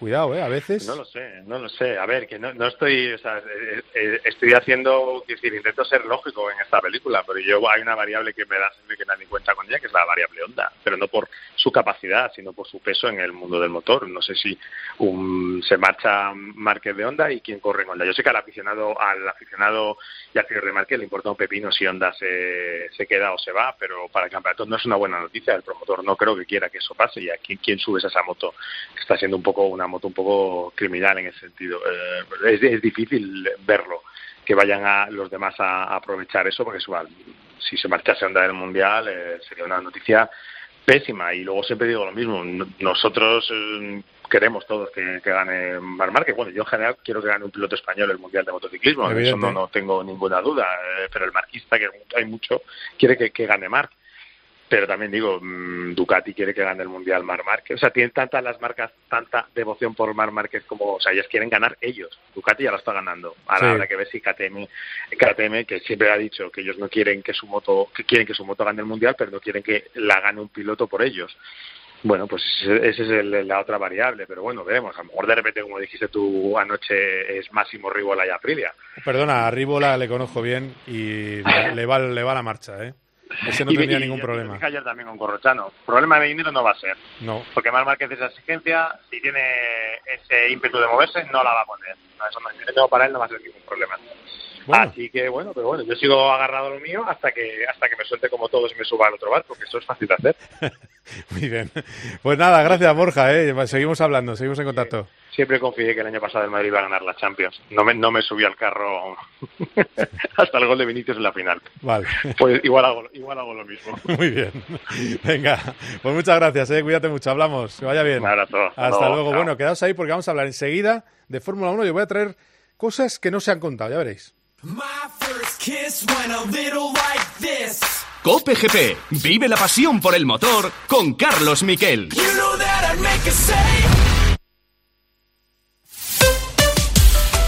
Cuidado, ¿eh? A veces. No lo sé, no lo sé. A ver, que no, no estoy. O sea, eh, eh, estoy haciendo. Intento ser lógico en esta película, pero yo hay una variable que me da siempre que nadie cuenta con ella, que es la variable onda. Pero no por su capacidad, sino por su peso en el mundo del motor. No sé si un, se marcha Márquez de Honda y quién corre en Honda. Yo sé que al aficionado, al aficionado y al de Márquez le importa un pepino si Honda se, se queda o se va, pero para el campeonato no es una buena noticia. El promotor no creo que quiera que eso pase. Y aquí, ¿quién subes a esa moto? Está siendo un poco una moto un poco criminal en ese sentido. Eh, es, es, difícil verlo, que vayan a los demás a, aprovechar eso, porque igual, si se marchase Honda del Mundial eh, sería una noticia pésima. Y luego siempre digo lo mismo, nosotros eh, queremos todos que, que gane Mar Márquez. Bueno, yo en general quiero que gane un piloto español el Mundial de Motociclismo, eso no, no tengo ninguna duda, eh, pero el marquista, que hay mucho, quiere que, que gane Marc pero también digo, mm, Ducati quiere que gane el Mundial Mar Márquez. O sea, tienen tantas las marcas, tanta devoción por Mar Márquez como, o sea, ellas quieren ganar ellos. Ducati ya lo está ganando. Ahora Sí. habrá que ver si KTM, KTM, que siempre ha dicho que ellos no quieren que su moto, que quieren que su moto gane el Mundial, pero no quieren que la gane un piloto por ellos. Bueno, pues esa es el- la otra variable, pero bueno, veremos. A lo mejor de repente, como dijiste tú anoche, es Máximo Rivola y Aprilia. Perdona, a Ríbola le conozco bien y le, le va, le va la marcha, ¿eh? Ese no Y- tendría y- ningún y- problema. ayer también con Corrochano. Problema de dinero no va a ser. No. Porque Mar Márquez esa exigencia, si tiene ese ímpetu de moverse, no la va a poner. No, eso no, para él no va a ser ningún problema. Así que bueno, pero bueno, yo sigo agarrado a lo mío hasta que hasta que me suelte como todos y me suba al otro barco, que eso es fácil de hacer. Muy bien. Pues nada, gracias Borja, ¿eh? Seguimos hablando, seguimos en contacto. Siempre confié que el año pasado el Madrid iba a ganar la Champions. No me, no me subí al carro hasta el gol de Vinicius en la final. Vale. Pues igual hago, igual hago lo mismo. Muy bien. Venga, pues muchas gracias, ¿eh? Cuídate mucho, hablamos. Que vaya bien. Un abrazo. Hasta, luego, chao. Bueno, quedaos ahí porque vamos a hablar enseguida de Fórmula 1 y os voy a traer cosas que no se han contado, ya veréis. Cope GP. Vive la pasión por el motor con Carlos Miquel.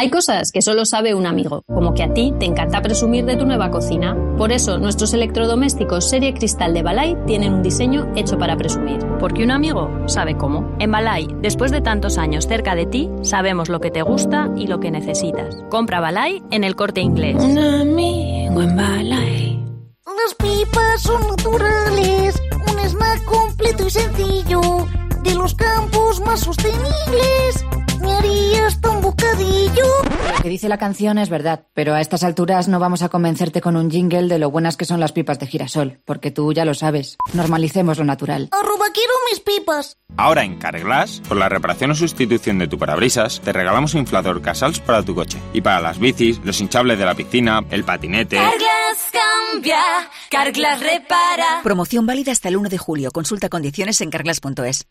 Hay cosas que solo sabe un amigo, como que a ti te encanta presumir de tu nueva cocina. Por eso, nuestros electrodomésticos serie cristal de Balay tienen un diseño hecho para presumir. Porque un amigo sabe cómo. En Balay, después de tantos años cerca de ti, sabemos lo que te gusta y lo que necesitas. Compra Balay en el corte inglés. Un amigo en Balay. Las pipas son naturales, un snack completo y sencillo, de los campos más sostenibles. Que dice la canción es verdad, pero a estas alturas no vamos a convencerte con un jingle de lo buenas que son las pipas de girasol, porque tú ya lo sabes. Normalicemos lo natural. Arroba quiero mis pipas. Ahora en Carglass, por la reparación o sustitución de tu parabrisas, te regalamos un inflador Casals para tu coche. Y para las bicis, los hinchables de la piscina, el patinete... Carglass cambia, Carglass repara. Promoción válida hasta el 1 de julio. Consulta condiciones en carglass.es.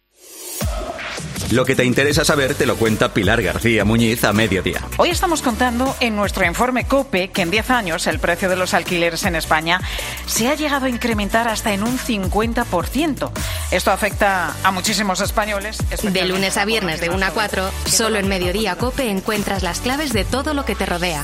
Lo que te interesa saber te lo cuenta Pilar García Muñiz a mediodía. Hoy estamos contando en nuestro informe COPE que en 10 años el precio de los alquileres en España se ha llegado a incrementar hasta en un 50%. Esto afecta a muchísimos españoles. De lunes a viernes de 1 a 4, solo en Mediodía Cope encuentras las claves de todo lo que te rodea.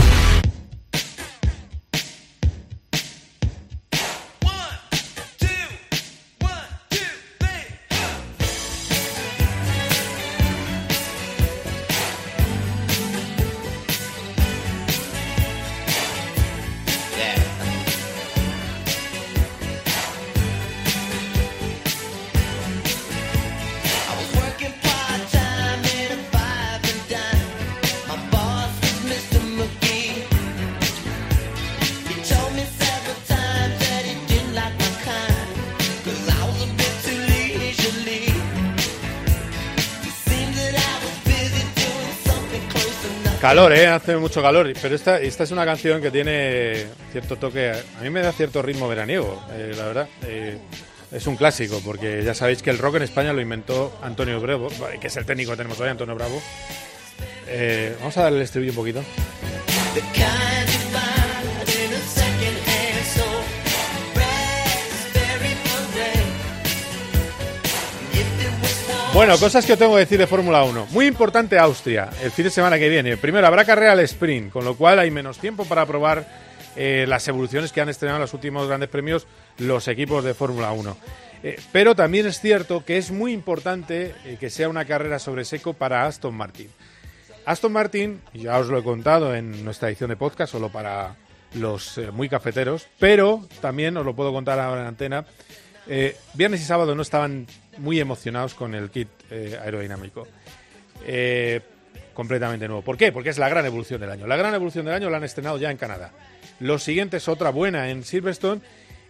Calor, ¿eh? Hace mucho calor. Pero esta, esta es una canción que tiene cierto toque. A mí me da cierto ritmo veraniego, eh, la verdad. Eh, es un clásico, porque ya sabéis que el rock en España lo inventó Antonio Bravo, que es el técnico que tenemos hoy, Antonio Bravo. Eh, vamos a darle el estribillo un poquito. Bueno, cosas que os tengo que decir de Fórmula 1. Muy importante Austria, el fin de semana que viene. Primero, habrá carrera al sprint, con lo cual hay menos tiempo para probar eh, las evoluciones que han estrenado en los últimos grandes premios los equipos de Fórmula 1. Eh, pero también es cierto que es muy importante eh, que sea una carrera sobre seco para Aston Martin. Aston Martin, ya os lo he contado en nuestra edición de podcast, solo para los muy cafeteros, pero también os lo puedo contar ahora en antena. viernes y sábado no estaban muy emocionados con el kit aerodinámico. completamente nuevo. ¿Por qué? Porque es la gran evolución del año. La gran evolución del año la han estrenado ya en Canadá. Lo siguiente es otra buena en Silverstone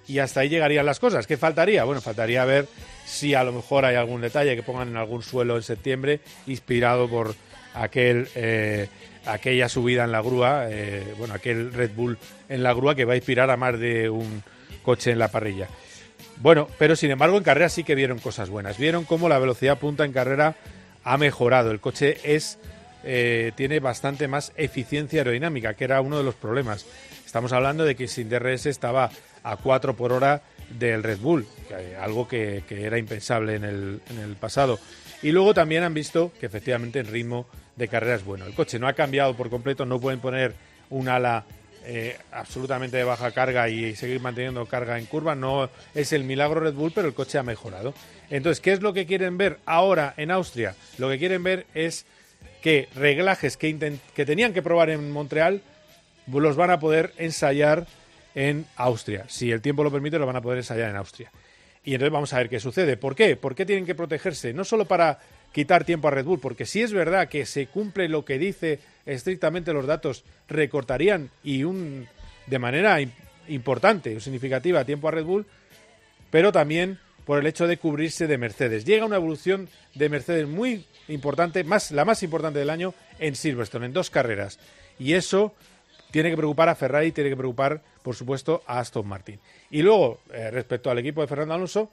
y hasta ahí llegarían las cosas. ¿Qué faltaría? Bueno, faltaría ver si a lo mejor hay algún detalle que pongan en algún suelo en septiembre inspirado por aquel eh, aquella subida en la grúa, eh, bueno, aquel Red Bull en la grúa que va a inspirar a más de un coche en la parrilla. Bueno, pero sin embargo en carrera sí que vieron cosas buenas. Vieron cómo la velocidad punta en carrera ha mejorado. El coche es eh, tiene bastante más eficiencia aerodinámica, que era uno de los problemas. Estamos hablando de que sin DRS estaba a 4 por hora del Red Bull, algo que, era impensable en el, en el, pasado. Y luego también han visto que efectivamente el ritmo de carrera es bueno. El coche no ha cambiado por completo, no pueden poner un ala eh, absolutamente de baja carga y seguir manteniendo carga en curva. No es el milagro Red Bull, pero el coche ha mejorado. Entonces, ¿qué es lo que quieren ver ahora en Austria? Lo que quieren ver es que reglajes que, que tenían que probar en Montreal los van a poder ensayar en Austria. Si el tiempo lo permite, lo van a poder ensayar en Austria. Y entonces vamos a ver qué sucede. ¿Por qué? ¿Por qué tienen que protegerse? No solo para quitar tiempo a Red Bull, porque si es verdad que se cumple lo que dice estrictamente los datos, recortarían y un de manera importante o significativa tiempo a Red Bull, pero también por el hecho de cubrirse de Mercedes. Llega una evolución de Mercedes muy importante, más, la más importante del año en Silverstone, en dos carreras. Y eso tiene que preocupar a Ferrari, tiene que preocupar, por supuesto, a Aston Martin. Y luego, eh, respecto al equipo de Fernando Alonso,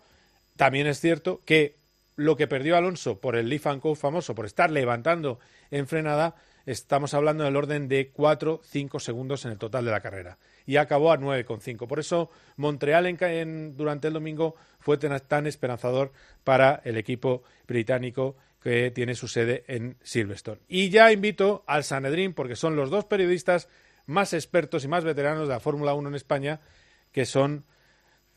también es cierto que lo que perdió Alonso por el Leaf and Co famoso, por estar levantando en frenada, estamos hablando del orden de 4-5 segundos en el total de la carrera. Y acabó a 9,5. Por eso Montreal en, durante el domingo fue tan esperanzador para el equipo británico que tiene su sede en Silverstone. Y ya invito al Sanedrín, porque son los dos periodistas más expertos y más veteranos de la Fórmula 1 en España, que son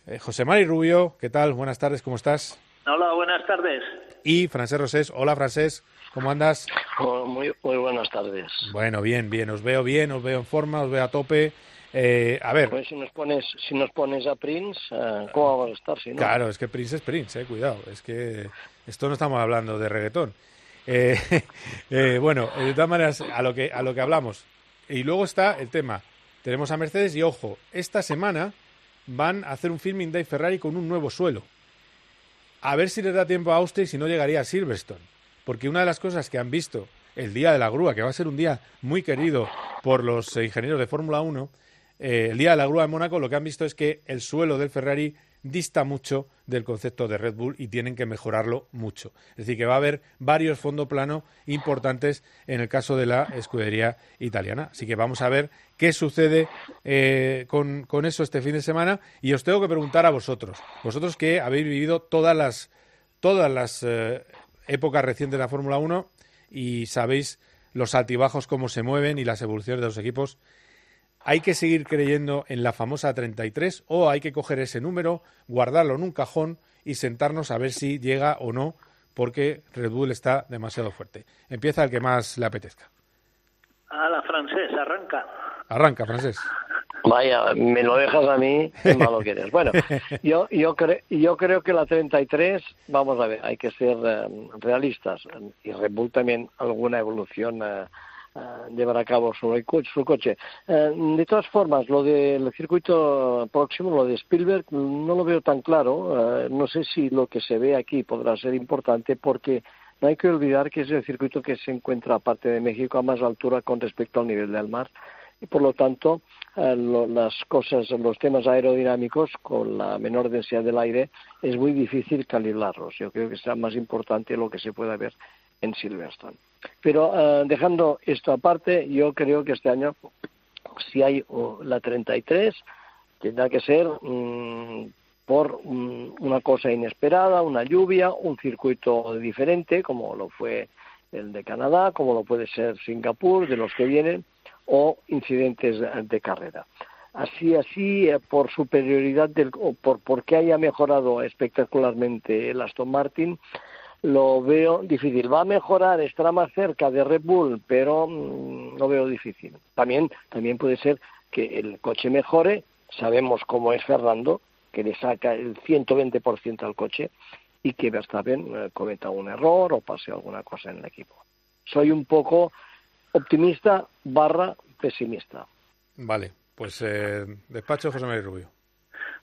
eh, José Mari Rubio. ¿Qué tal? Buenas tardes, ¿cómo estás? Hola, buenas tardes. Y Francés Rosés. Hola, Francés. ¿Cómo andas? Oh, muy, muy buenas tardes. Bueno, bien, bien. Os veo bien, os veo en forma, os veo a tope. Eh, a ver. Pues si nos pones, si nos pones a Prince, eh, ¿cómo vamos a estar? Si no? Claro, es que Prince es Prince, eh, cuidado. Es que esto no estamos hablando de reggaetón. Eh, bueno, de todas maneras, a lo que a lo que hablamos. Y luego está el tema. Tenemos a Mercedes y ojo, esta semana van a hacer un filming de Ferrari con un nuevo suelo. A ver si les da tiempo a Austria y si no llegaría a Silverstone. Porque una de las cosas que han visto el día de la grúa, que va a ser un día muy querido por los ingenieros de Fórmula 1, eh, el día de la grúa de Mónaco, lo que han visto es que el suelo del Ferrari dista mucho del concepto de Red Bull y tienen que mejorarlo mucho. Es decir, que va a haber varios fondo plano importantes en el caso de la escudería italiana. Así que vamos a ver qué sucede eh, con, eso este fin de semana. Y os tengo que preguntar a vosotros, vosotros que habéis vivido todas las, todas las eh, épocas recientes de la Fórmula 1 y sabéis los altibajos, cómo se mueven y las evoluciones de los equipos. ¿Hay que seguir creyendo en la famosa 33 o hay que coger ese número, guardarlo en un cajón y sentarnos a ver si llega o no, porque Red Bull está demasiado fuerte? Empieza el que más le apetezca. A la francés, arranca. Arranca, francés. Vaya, me lo dejas a mí, qué malo que eres. Bueno, yo, yo, yo creo que la 33, vamos a ver, hay que ser eh, realistas. Y Red Bull también alguna evolución eh, uh, llevar a cabo su, su coche. Uh, de todas formas, lo del circuito próximo, lo de Spielberg, no lo veo tan claro. Uh, no sé si lo que se ve aquí podrá ser importante porque no hay que olvidar que es el circuito que se encuentra aparte de México a más altura con respecto al nivel del mar y por lo tanto eh, lo, las cosas, los temas aerodinámicos con la menor densidad del aire es muy difícil calibrarlos. Yo creo que será más importante lo que se pueda ver en Silverstone. Pero eh, dejando esto aparte, yo creo que este año, si hay oh, la 33, tendrá que ser mm, por mm, una cosa inesperada, una lluvia, un circuito diferente, como lo fue el de Canadá, como lo puede ser Singapur, de los que vienen, o incidentes de carrera. Así, así, eh, por superioridad del, o por porque haya mejorado espectacularmente el Aston Martin, lo veo difícil. Va a mejorar, estará más cerca de Red Bull, pero mm, lo veo difícil. También, también puede ser que el coche mejore. Sabemos cómo es Fernando, que le saca el 120% al coche y que Verstappen eh, cometa un error o pase alguna cosa en el equipo. Soy un poco optimista barra pesimista. Vale, pues eh, despacho José María Rubio.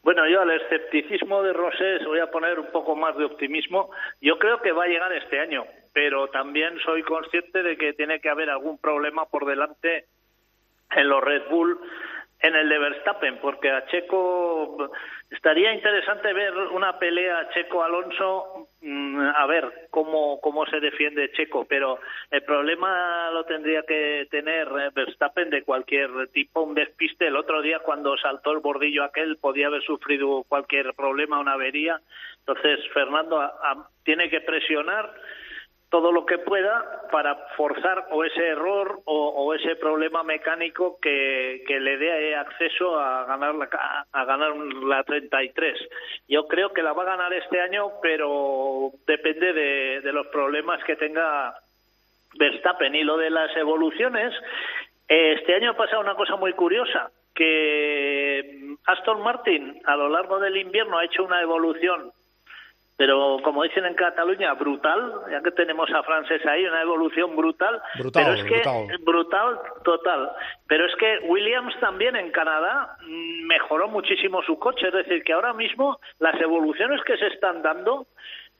Bueno, yo al escepticismo de Rosés voy a poner un poco más de optimismo. Yo creo que va a llegar este año, pero también soy consciente de que tiene que haber algún problema por delante en los Red Bull en el de Verstappen, porque a Checo estaría interesante ver una pelea Checo-Alonso, mm, a ver cómo, cómo se defiende Checo, pero el problema lo tendría que tener eh, Verstappen de cualquier tipo, un despiste. El otro día cuando saltó el bordillo aquel podía haber sufrido cualquier problema, una avería. Entonces Fernando tiene que presionar todo lo que pueda para forzar o ese error o, ese problema mecánico que, le dé acceso a ganar la a ganar la 33. Yo creo que la va a ganar este año, pero depende de, de los problemas que tenga Verstappen y lo de las evoluciones. Este año ha pasado una cosa muy curiosa que Aston Martin a lo largo del invierno ha hecho una evolución pero como dicen en Cataluña, brutal, ya que tenemos a Frances ahí, una evolución brutal. Brutal, pero es que, brutal. brutal, total. Pero es que Williams también en Canadá mm, mejoró muchísimo su coche, es decir, que ahora mismo las evoluciones que se están dando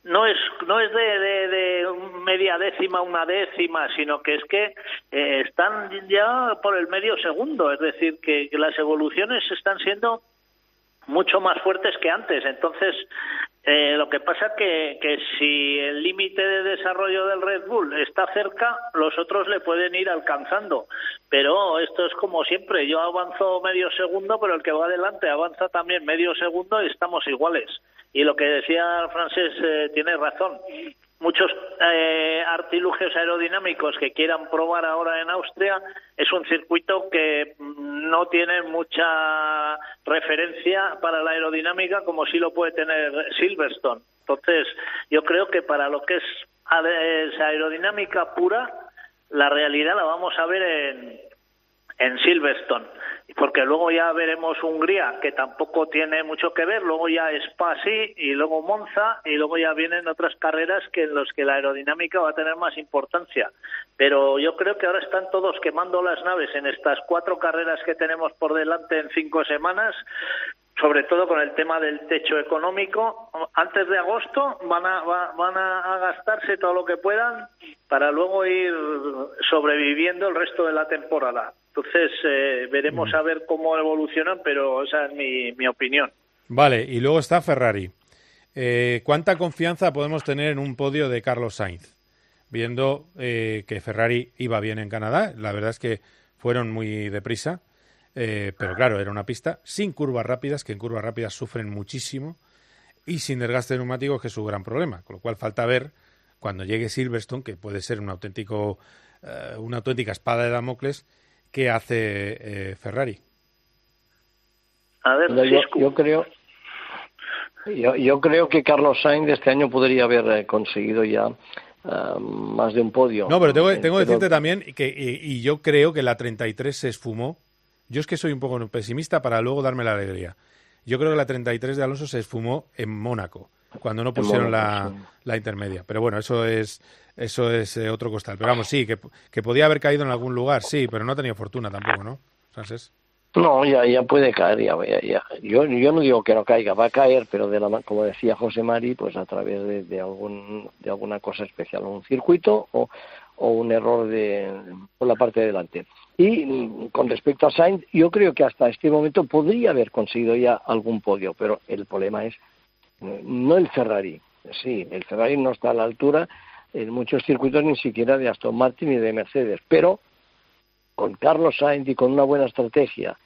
no es no es de, de, media décima una décima sino que es que eh, están ya por el medio segundo es decir que las evoluciones están siendo mucho más fuertes que antes. Entonces, eh, lo que pasa que, que si el límite de desarrollo del Red Bull está cerca, los otros le pueden ir alcanzando. Pero esto es como siempre, yo avanzo medio segundo, pero el que va adelante avanza también medio segundo y estamos iguales. Y lo que decía el francés eh, tiene razón muchos eh, artilugios aerodinámicos que quieran probar ahora en Austria, es un circuito que no tiene mucha referencia para la aerodinámica como sí lo puede tener Silverstone. Entonces, yo creo que para lo que es aerodinámica pura, la realidad la vamos a ver en, en Silverstone. Porque luego ya veremos Hungría, que tampoco tiene mucho que ver, luego ya Spa sí, y luego Monza, y luego ya vienen otras carreras que en los que la aerodinámica va a tener más importancia. Pero yo creo que ahora están todos quemando las naves en estas cuatro carreras que tenemos por delante en cinco semanas, sobre todo con el tema del techo económico. Antes de agosto van a, van a gastarse todo lo que puedan para luego ir sobreviviendo el resto de la temporada. Entonces eh, veremos a ver cómo evolucionan, pero esa es mi, mi opinión. Vale, y luego está Ferrari. Eh, ¿Cuánta confianza podemos tener en un podio de Carlos Sainz? Viendo eh, que Ferrari iba bien en Canadá, la verdad es que fueron muy deprisa, pero claro, era una pista sin curvas rápidas, que en curvas rápidas sufren muchísimo, y sin desgaste de neumáticos, que es su gran problema. Con lo cual falta ver cuando llegue Silverstone, que puede ser un auténtico, una auténtica espada de Damocles, qué hace eh, Ferrari. A ver, yo, yo, creo yo, yo, creo que Carlos Sainz este año podría haber eh, conseguido ya uh, más de un podio. No, pero tengo, tengo que decirte también que y, y, yo creo que la 33 se esfumó. Yo es que soy un poco pesimista para luego darme la alegría. Yo creo que la 33 de Alonso se esfumó en Mónaco cuando no pusieron la, la, intermedia. Pero bueno, eso es eso es eh, otro costal. Pero vamos, sí, que, que, podía haber caído en algún lugar, sí, pero no ha tenido fortuna tampoco, ¿no, Francés? No, ya, ya puede caer, ya, ya, ya. Yo, yo no digo que no caiga, va a caer, pero de la, como decía José Mari, pues a través de, de algún, de alguna cosa especial, un circuito o, o un error de, por la parte de delante. Y mm, con respecto a Sainz, yo creo que hasta este momento podría haber conseguido ya algún podio, pero el problema es eh, no el Ferrari. Sí, el Ferrari no está a la altura en muchos circuitos ni siquiera de Aston Martin ni de Mercedes, pero con Carlos Sainz y con una buena estrategia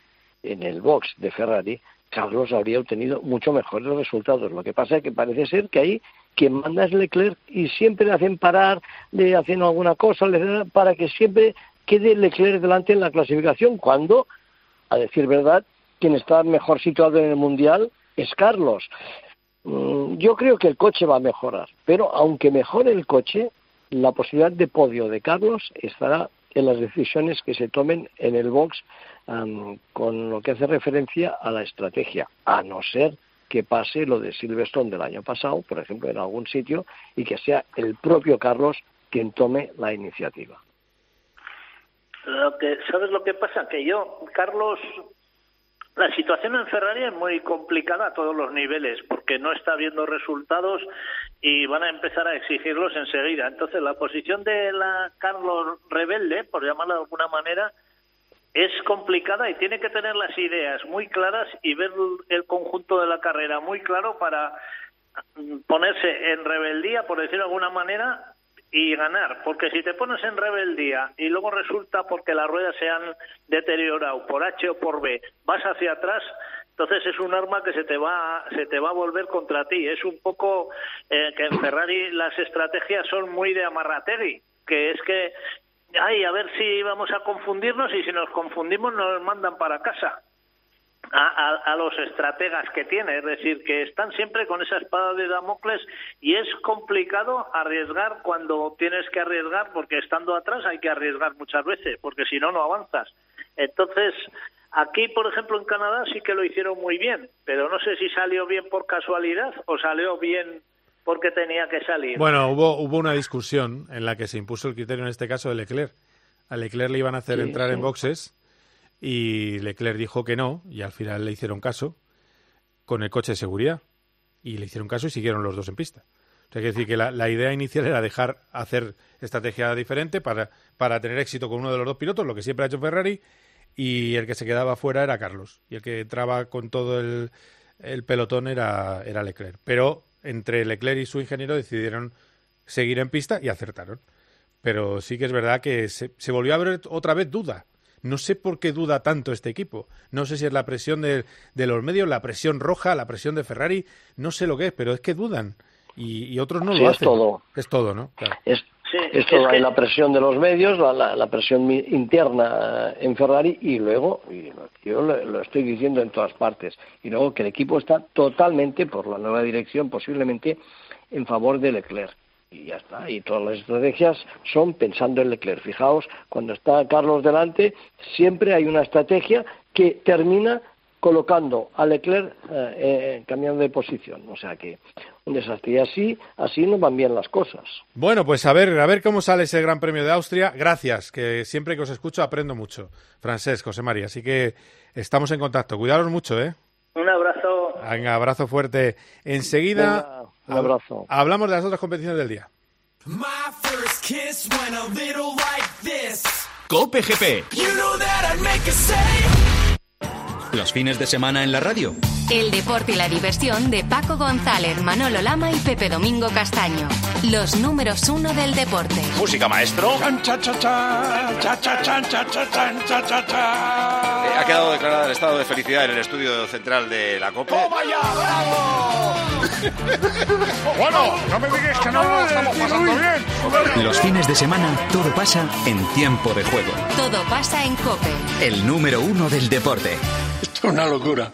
en el box de Ferrari, Carlos habría obtenido mucho mejores resultados. Lo que pasa es que parece ser que ahí quien manda es Leclerc y siempre le hacen parar, le hacen alguna cosa para que siempre quede Leclerc delante en la clasificación, cuando, a decir verdad, quien está mejor situado en el Mundial es Carlos. Mm, Yo creo que el coche va a mejorar, pero aunque mejore el coche, la posibilidad de podio de Carlos estará en las decisiones que se tomen en el box am, con lo que hace referencia a la estrategia, a no ser que pase lo de Silverstone del año pasado, por ejemplo, en algún sitio, y que sea el propio Carlos quien tome la iniciativa. Lo que, ¿Sabes lo que pasa? Que yo, Carlos, la situación en Ferrari es muy complicada a todos los niveles, porque no está viendo resultados y van a empezar a exigirlos enseguida. Entonces, la posición de la Carlos rebelde, por llamarla de alguna manera, es complicada y tiene que tener las ideas muy claras y ver el conjunto de la carrera muy claro para ponerse en rebeldía, por decirlo de alguna manera, y ganar. Porque si te pones en rebeldía y luego resulta porque las ruedas se han deteriorado por H o por B, vas hacia atrás, entonces es un arma que se te va se te va a volver contra ti. Es un poco eh, que en Ferrari las estrategias son muy de amarrategui, que es que ay, a ver si vamos a confundirnos y si nos confundimos nos mandan para casa. A, a- a los estrategas que tiene, es decir, que están siempre con esa espada de Damocles y es complicado arriesgar cuando tienes que arriesgar, porque estando atrás hay que arriesgar muchas veces, porque si no, no avanzas. Entonces, aquí, por ejemplo, en Canadá sí que lo hicieron muy bien, pero no sé si salió bien por casualidad o salió bien porque tenía que salir. Bueno, hubo, hubo una discusión en la que se impuso el criterio en este caso de Leclerc. A Leclerc le iban a hacer Sí, entrar en boxes y Leclerc dijo que no y al final le hicieron caso con el coche de seguridad y le hicieron caso y siguieron los dos en pista. O sea, decir que la, idea inicial era dejar hacer estrategia diferente para, para tener éxito con uno de los dos pilotos, lo que siempre ha hecho Ferrari, y el que se quedaba fuera era Carlos. Y el que entraba con todo el, el pelotón era, era Leclerc. Pero entre Leclerc y su ingeniero decidieron seguir en pista y acertaron. Pero sí que es verdad que se, se volvió a ver otra vez duda. No sé por qué duda tanto este equipo. No sé si es la presión de, de los medios, la presión roja, la presión de Ferrari. No sé lo que es, pero es que dudan. Y, y otros no Sí, lo es hacen. todo. Es todo, ¿no? Claro. Es, Sí, esto es hay que- la presión de los medios, la, la- la presión interna eh, en Ferrari y luego, y yo lo, lo estoy diciendo en todas partes, y luego que el equipo está totalmente por la nueva dirección, posiblemente en favor de Leclerc. Y ya está, y todas las estrategias son pensando en Leclerc. Fijaos, cuando está Carlos delante, siempre hay una estrategia que termina colocando a Leclerc eh, eh, cambiando de posición. O sea que un desastre. Y así, así no van bien las cosas. Bueno, pues a ver, a ver cómo sale ese Gran Premio de Austria. Gracias, que siempre que os escucho aprendo mucho. Francés, José María. Así que estamos en contacto. Cuidaros mucho, ¿eh? Un abrazo. Venga, abrazo fuerte. Enseguida Venga, un abrazo. hablamos de las otras competiciones del día. My first kiss went a little like this. Cope GP. You know that I'd make a say. Los fines de semana en la radio. El deporte y la diversión de Paco González, Manolo Lama y Pepe Domingo Castaño. Los números uno del deporte. Música, maestro. Ha quedado declarado el estado de felicidad en el estudio central de la COPE. Bueno, no me digas que no lo estamos pasando bien. Los fines de semana todo pasa en tiempo de juego. Todo pasa en Cope. El número uno del deporte. Esto es una locura.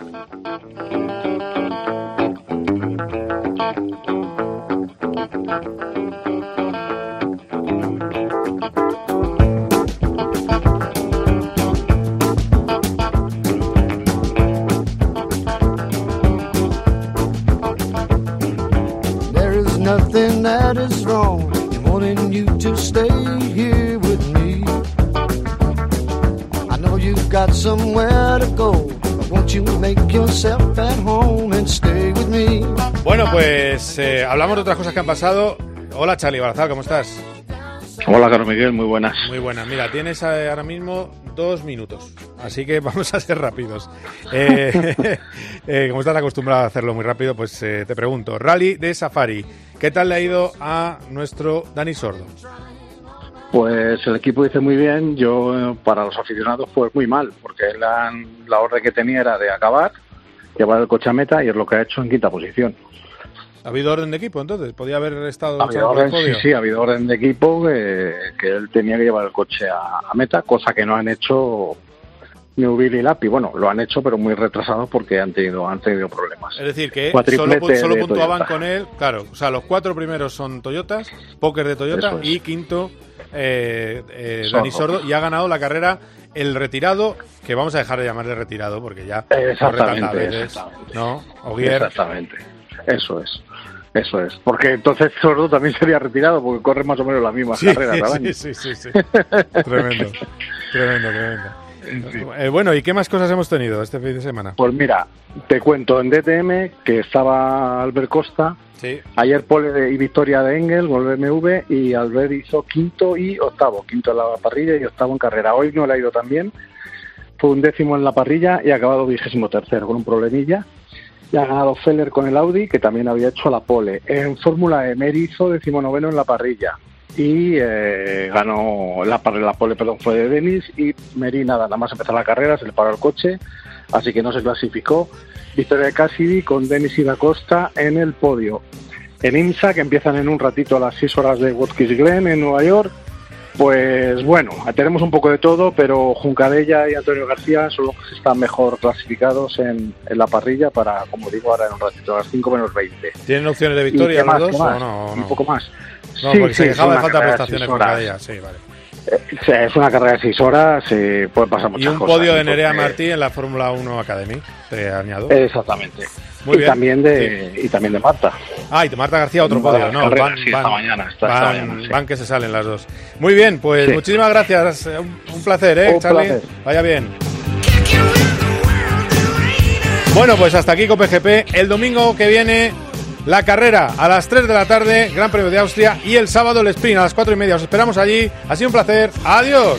Hablamos de otras cosas que han pasado. Hola, Charlie Barazal, ¿cómo estás? Hola, Carlos Miguel, muy buenas. Muy buenas. Mira, tienes eh, ahora mismo dos minutos, así que vamos a ser rápidos. Eh, eh, como estás acostumbrado a hacerlo muy rápido, pues eh, te pregunto. Rally de Safari, ¿qué tal le ha ido a nuestro Dani Sordo? Pues el equipo dice muy bien, yo para los aficionados fue muy mal, porque la, la orden que tenía era de acabar, llevar el coche a meta y es lo que ha hecho en quinta posición. ¿Ha habido orden de equipo entonces? ¿Podía haber estado Ha habido orden, sí, sí, ha habido orden de equipo que, que él tenía que llevar el coche a, a meta, cosa que no han hecho Newville y Lapi. Bueno, lo han hecho, pero muy retrasados porque han tenido, han tenido problemas. Es decir, que solo, solo de puntuaban con él, claro, o sea, los cuatro primeros son Toyotas, Póker de Toyota es. y quinto eh, eh. Dani Sordo y ha ganado la carrera el retirado, que vamos a dejar de llamarle retirado porque ya corre tantas Exactamente, veces, exactamente. ¿no? Ogier, Exactamente. Eso es. Eso es. Porque entonces Sordo también sería retirado porque corre más o menos las mismas Sí, año. sí, sí, sí, sí. tremendo, tremendo, tremendo. Eh, bueno, ¿y qué más cosas hemos tenido este fin de semana? Pues mira, te cuento en DTM que estaba Albert Costa. Sí. Ayer pole y victoria de Engel con el BMW y Albert hizo quinto y octavo. Quinto en la parrilla y octavo en carrera. Hoy no le ha ido tan bien. Fue un décimo en la parrilla y ha acabado vigésimo tercero con un problemilla. Y ha ganado Feller con el Audi, que también había hecho la pole. En Fórmula E, Meri hizo decimonoveno en la parrilla. Y eh, ganó la, la pole, perdón, fue de Denis. Y Meri, nada, nada más empezar la carrera, se le paró el coche, así que no se clasificó. Victoria de Cassidy con Denis y da Costa en el podio. En IMSA, que empiezan en un ratito a las 6 horas de Watkins Glen en Nueva York, pues bueno, tenemos un poco de todo, pero Juncadella y Antonio García son los que están mejor clasificados en, en la parrilla para, como digo, ahora en un ratito, a las 5 menos 20. ¿Tienen opciones de ¿Y victoria los dos o no? o Un no? poco más. No, Sí, porque se sí, quejaba es de falta de prestaciones seis con horas. Cadella, sí, vale. Sí, es una carrera de 6 horas, eh, pueden pasar muchas Y un cosas. podio de porque- Nerea Martí en la Fórmula 1 Academy, te añado. Exactamente. Muy y bien. también de y también de Marta. Ah, y de Marta García otro podio, ¿no? Van, sí, esta van- mañana, esta- esta van- mañana, sí. van que se salen las dos. Muy bien, pues muchísimas gracias. eh, Un, un placer, ¿eh, Un Charlie? placer. Vaya bien. Bueno, pues hasta aquí COPGP. El domingo que viene la carrera a las 3 de la tarde, Gran Premio de Austria, y el sábado el sprint a las 4 y media. Os esperamos allí. Ha sido un placer. Adiós.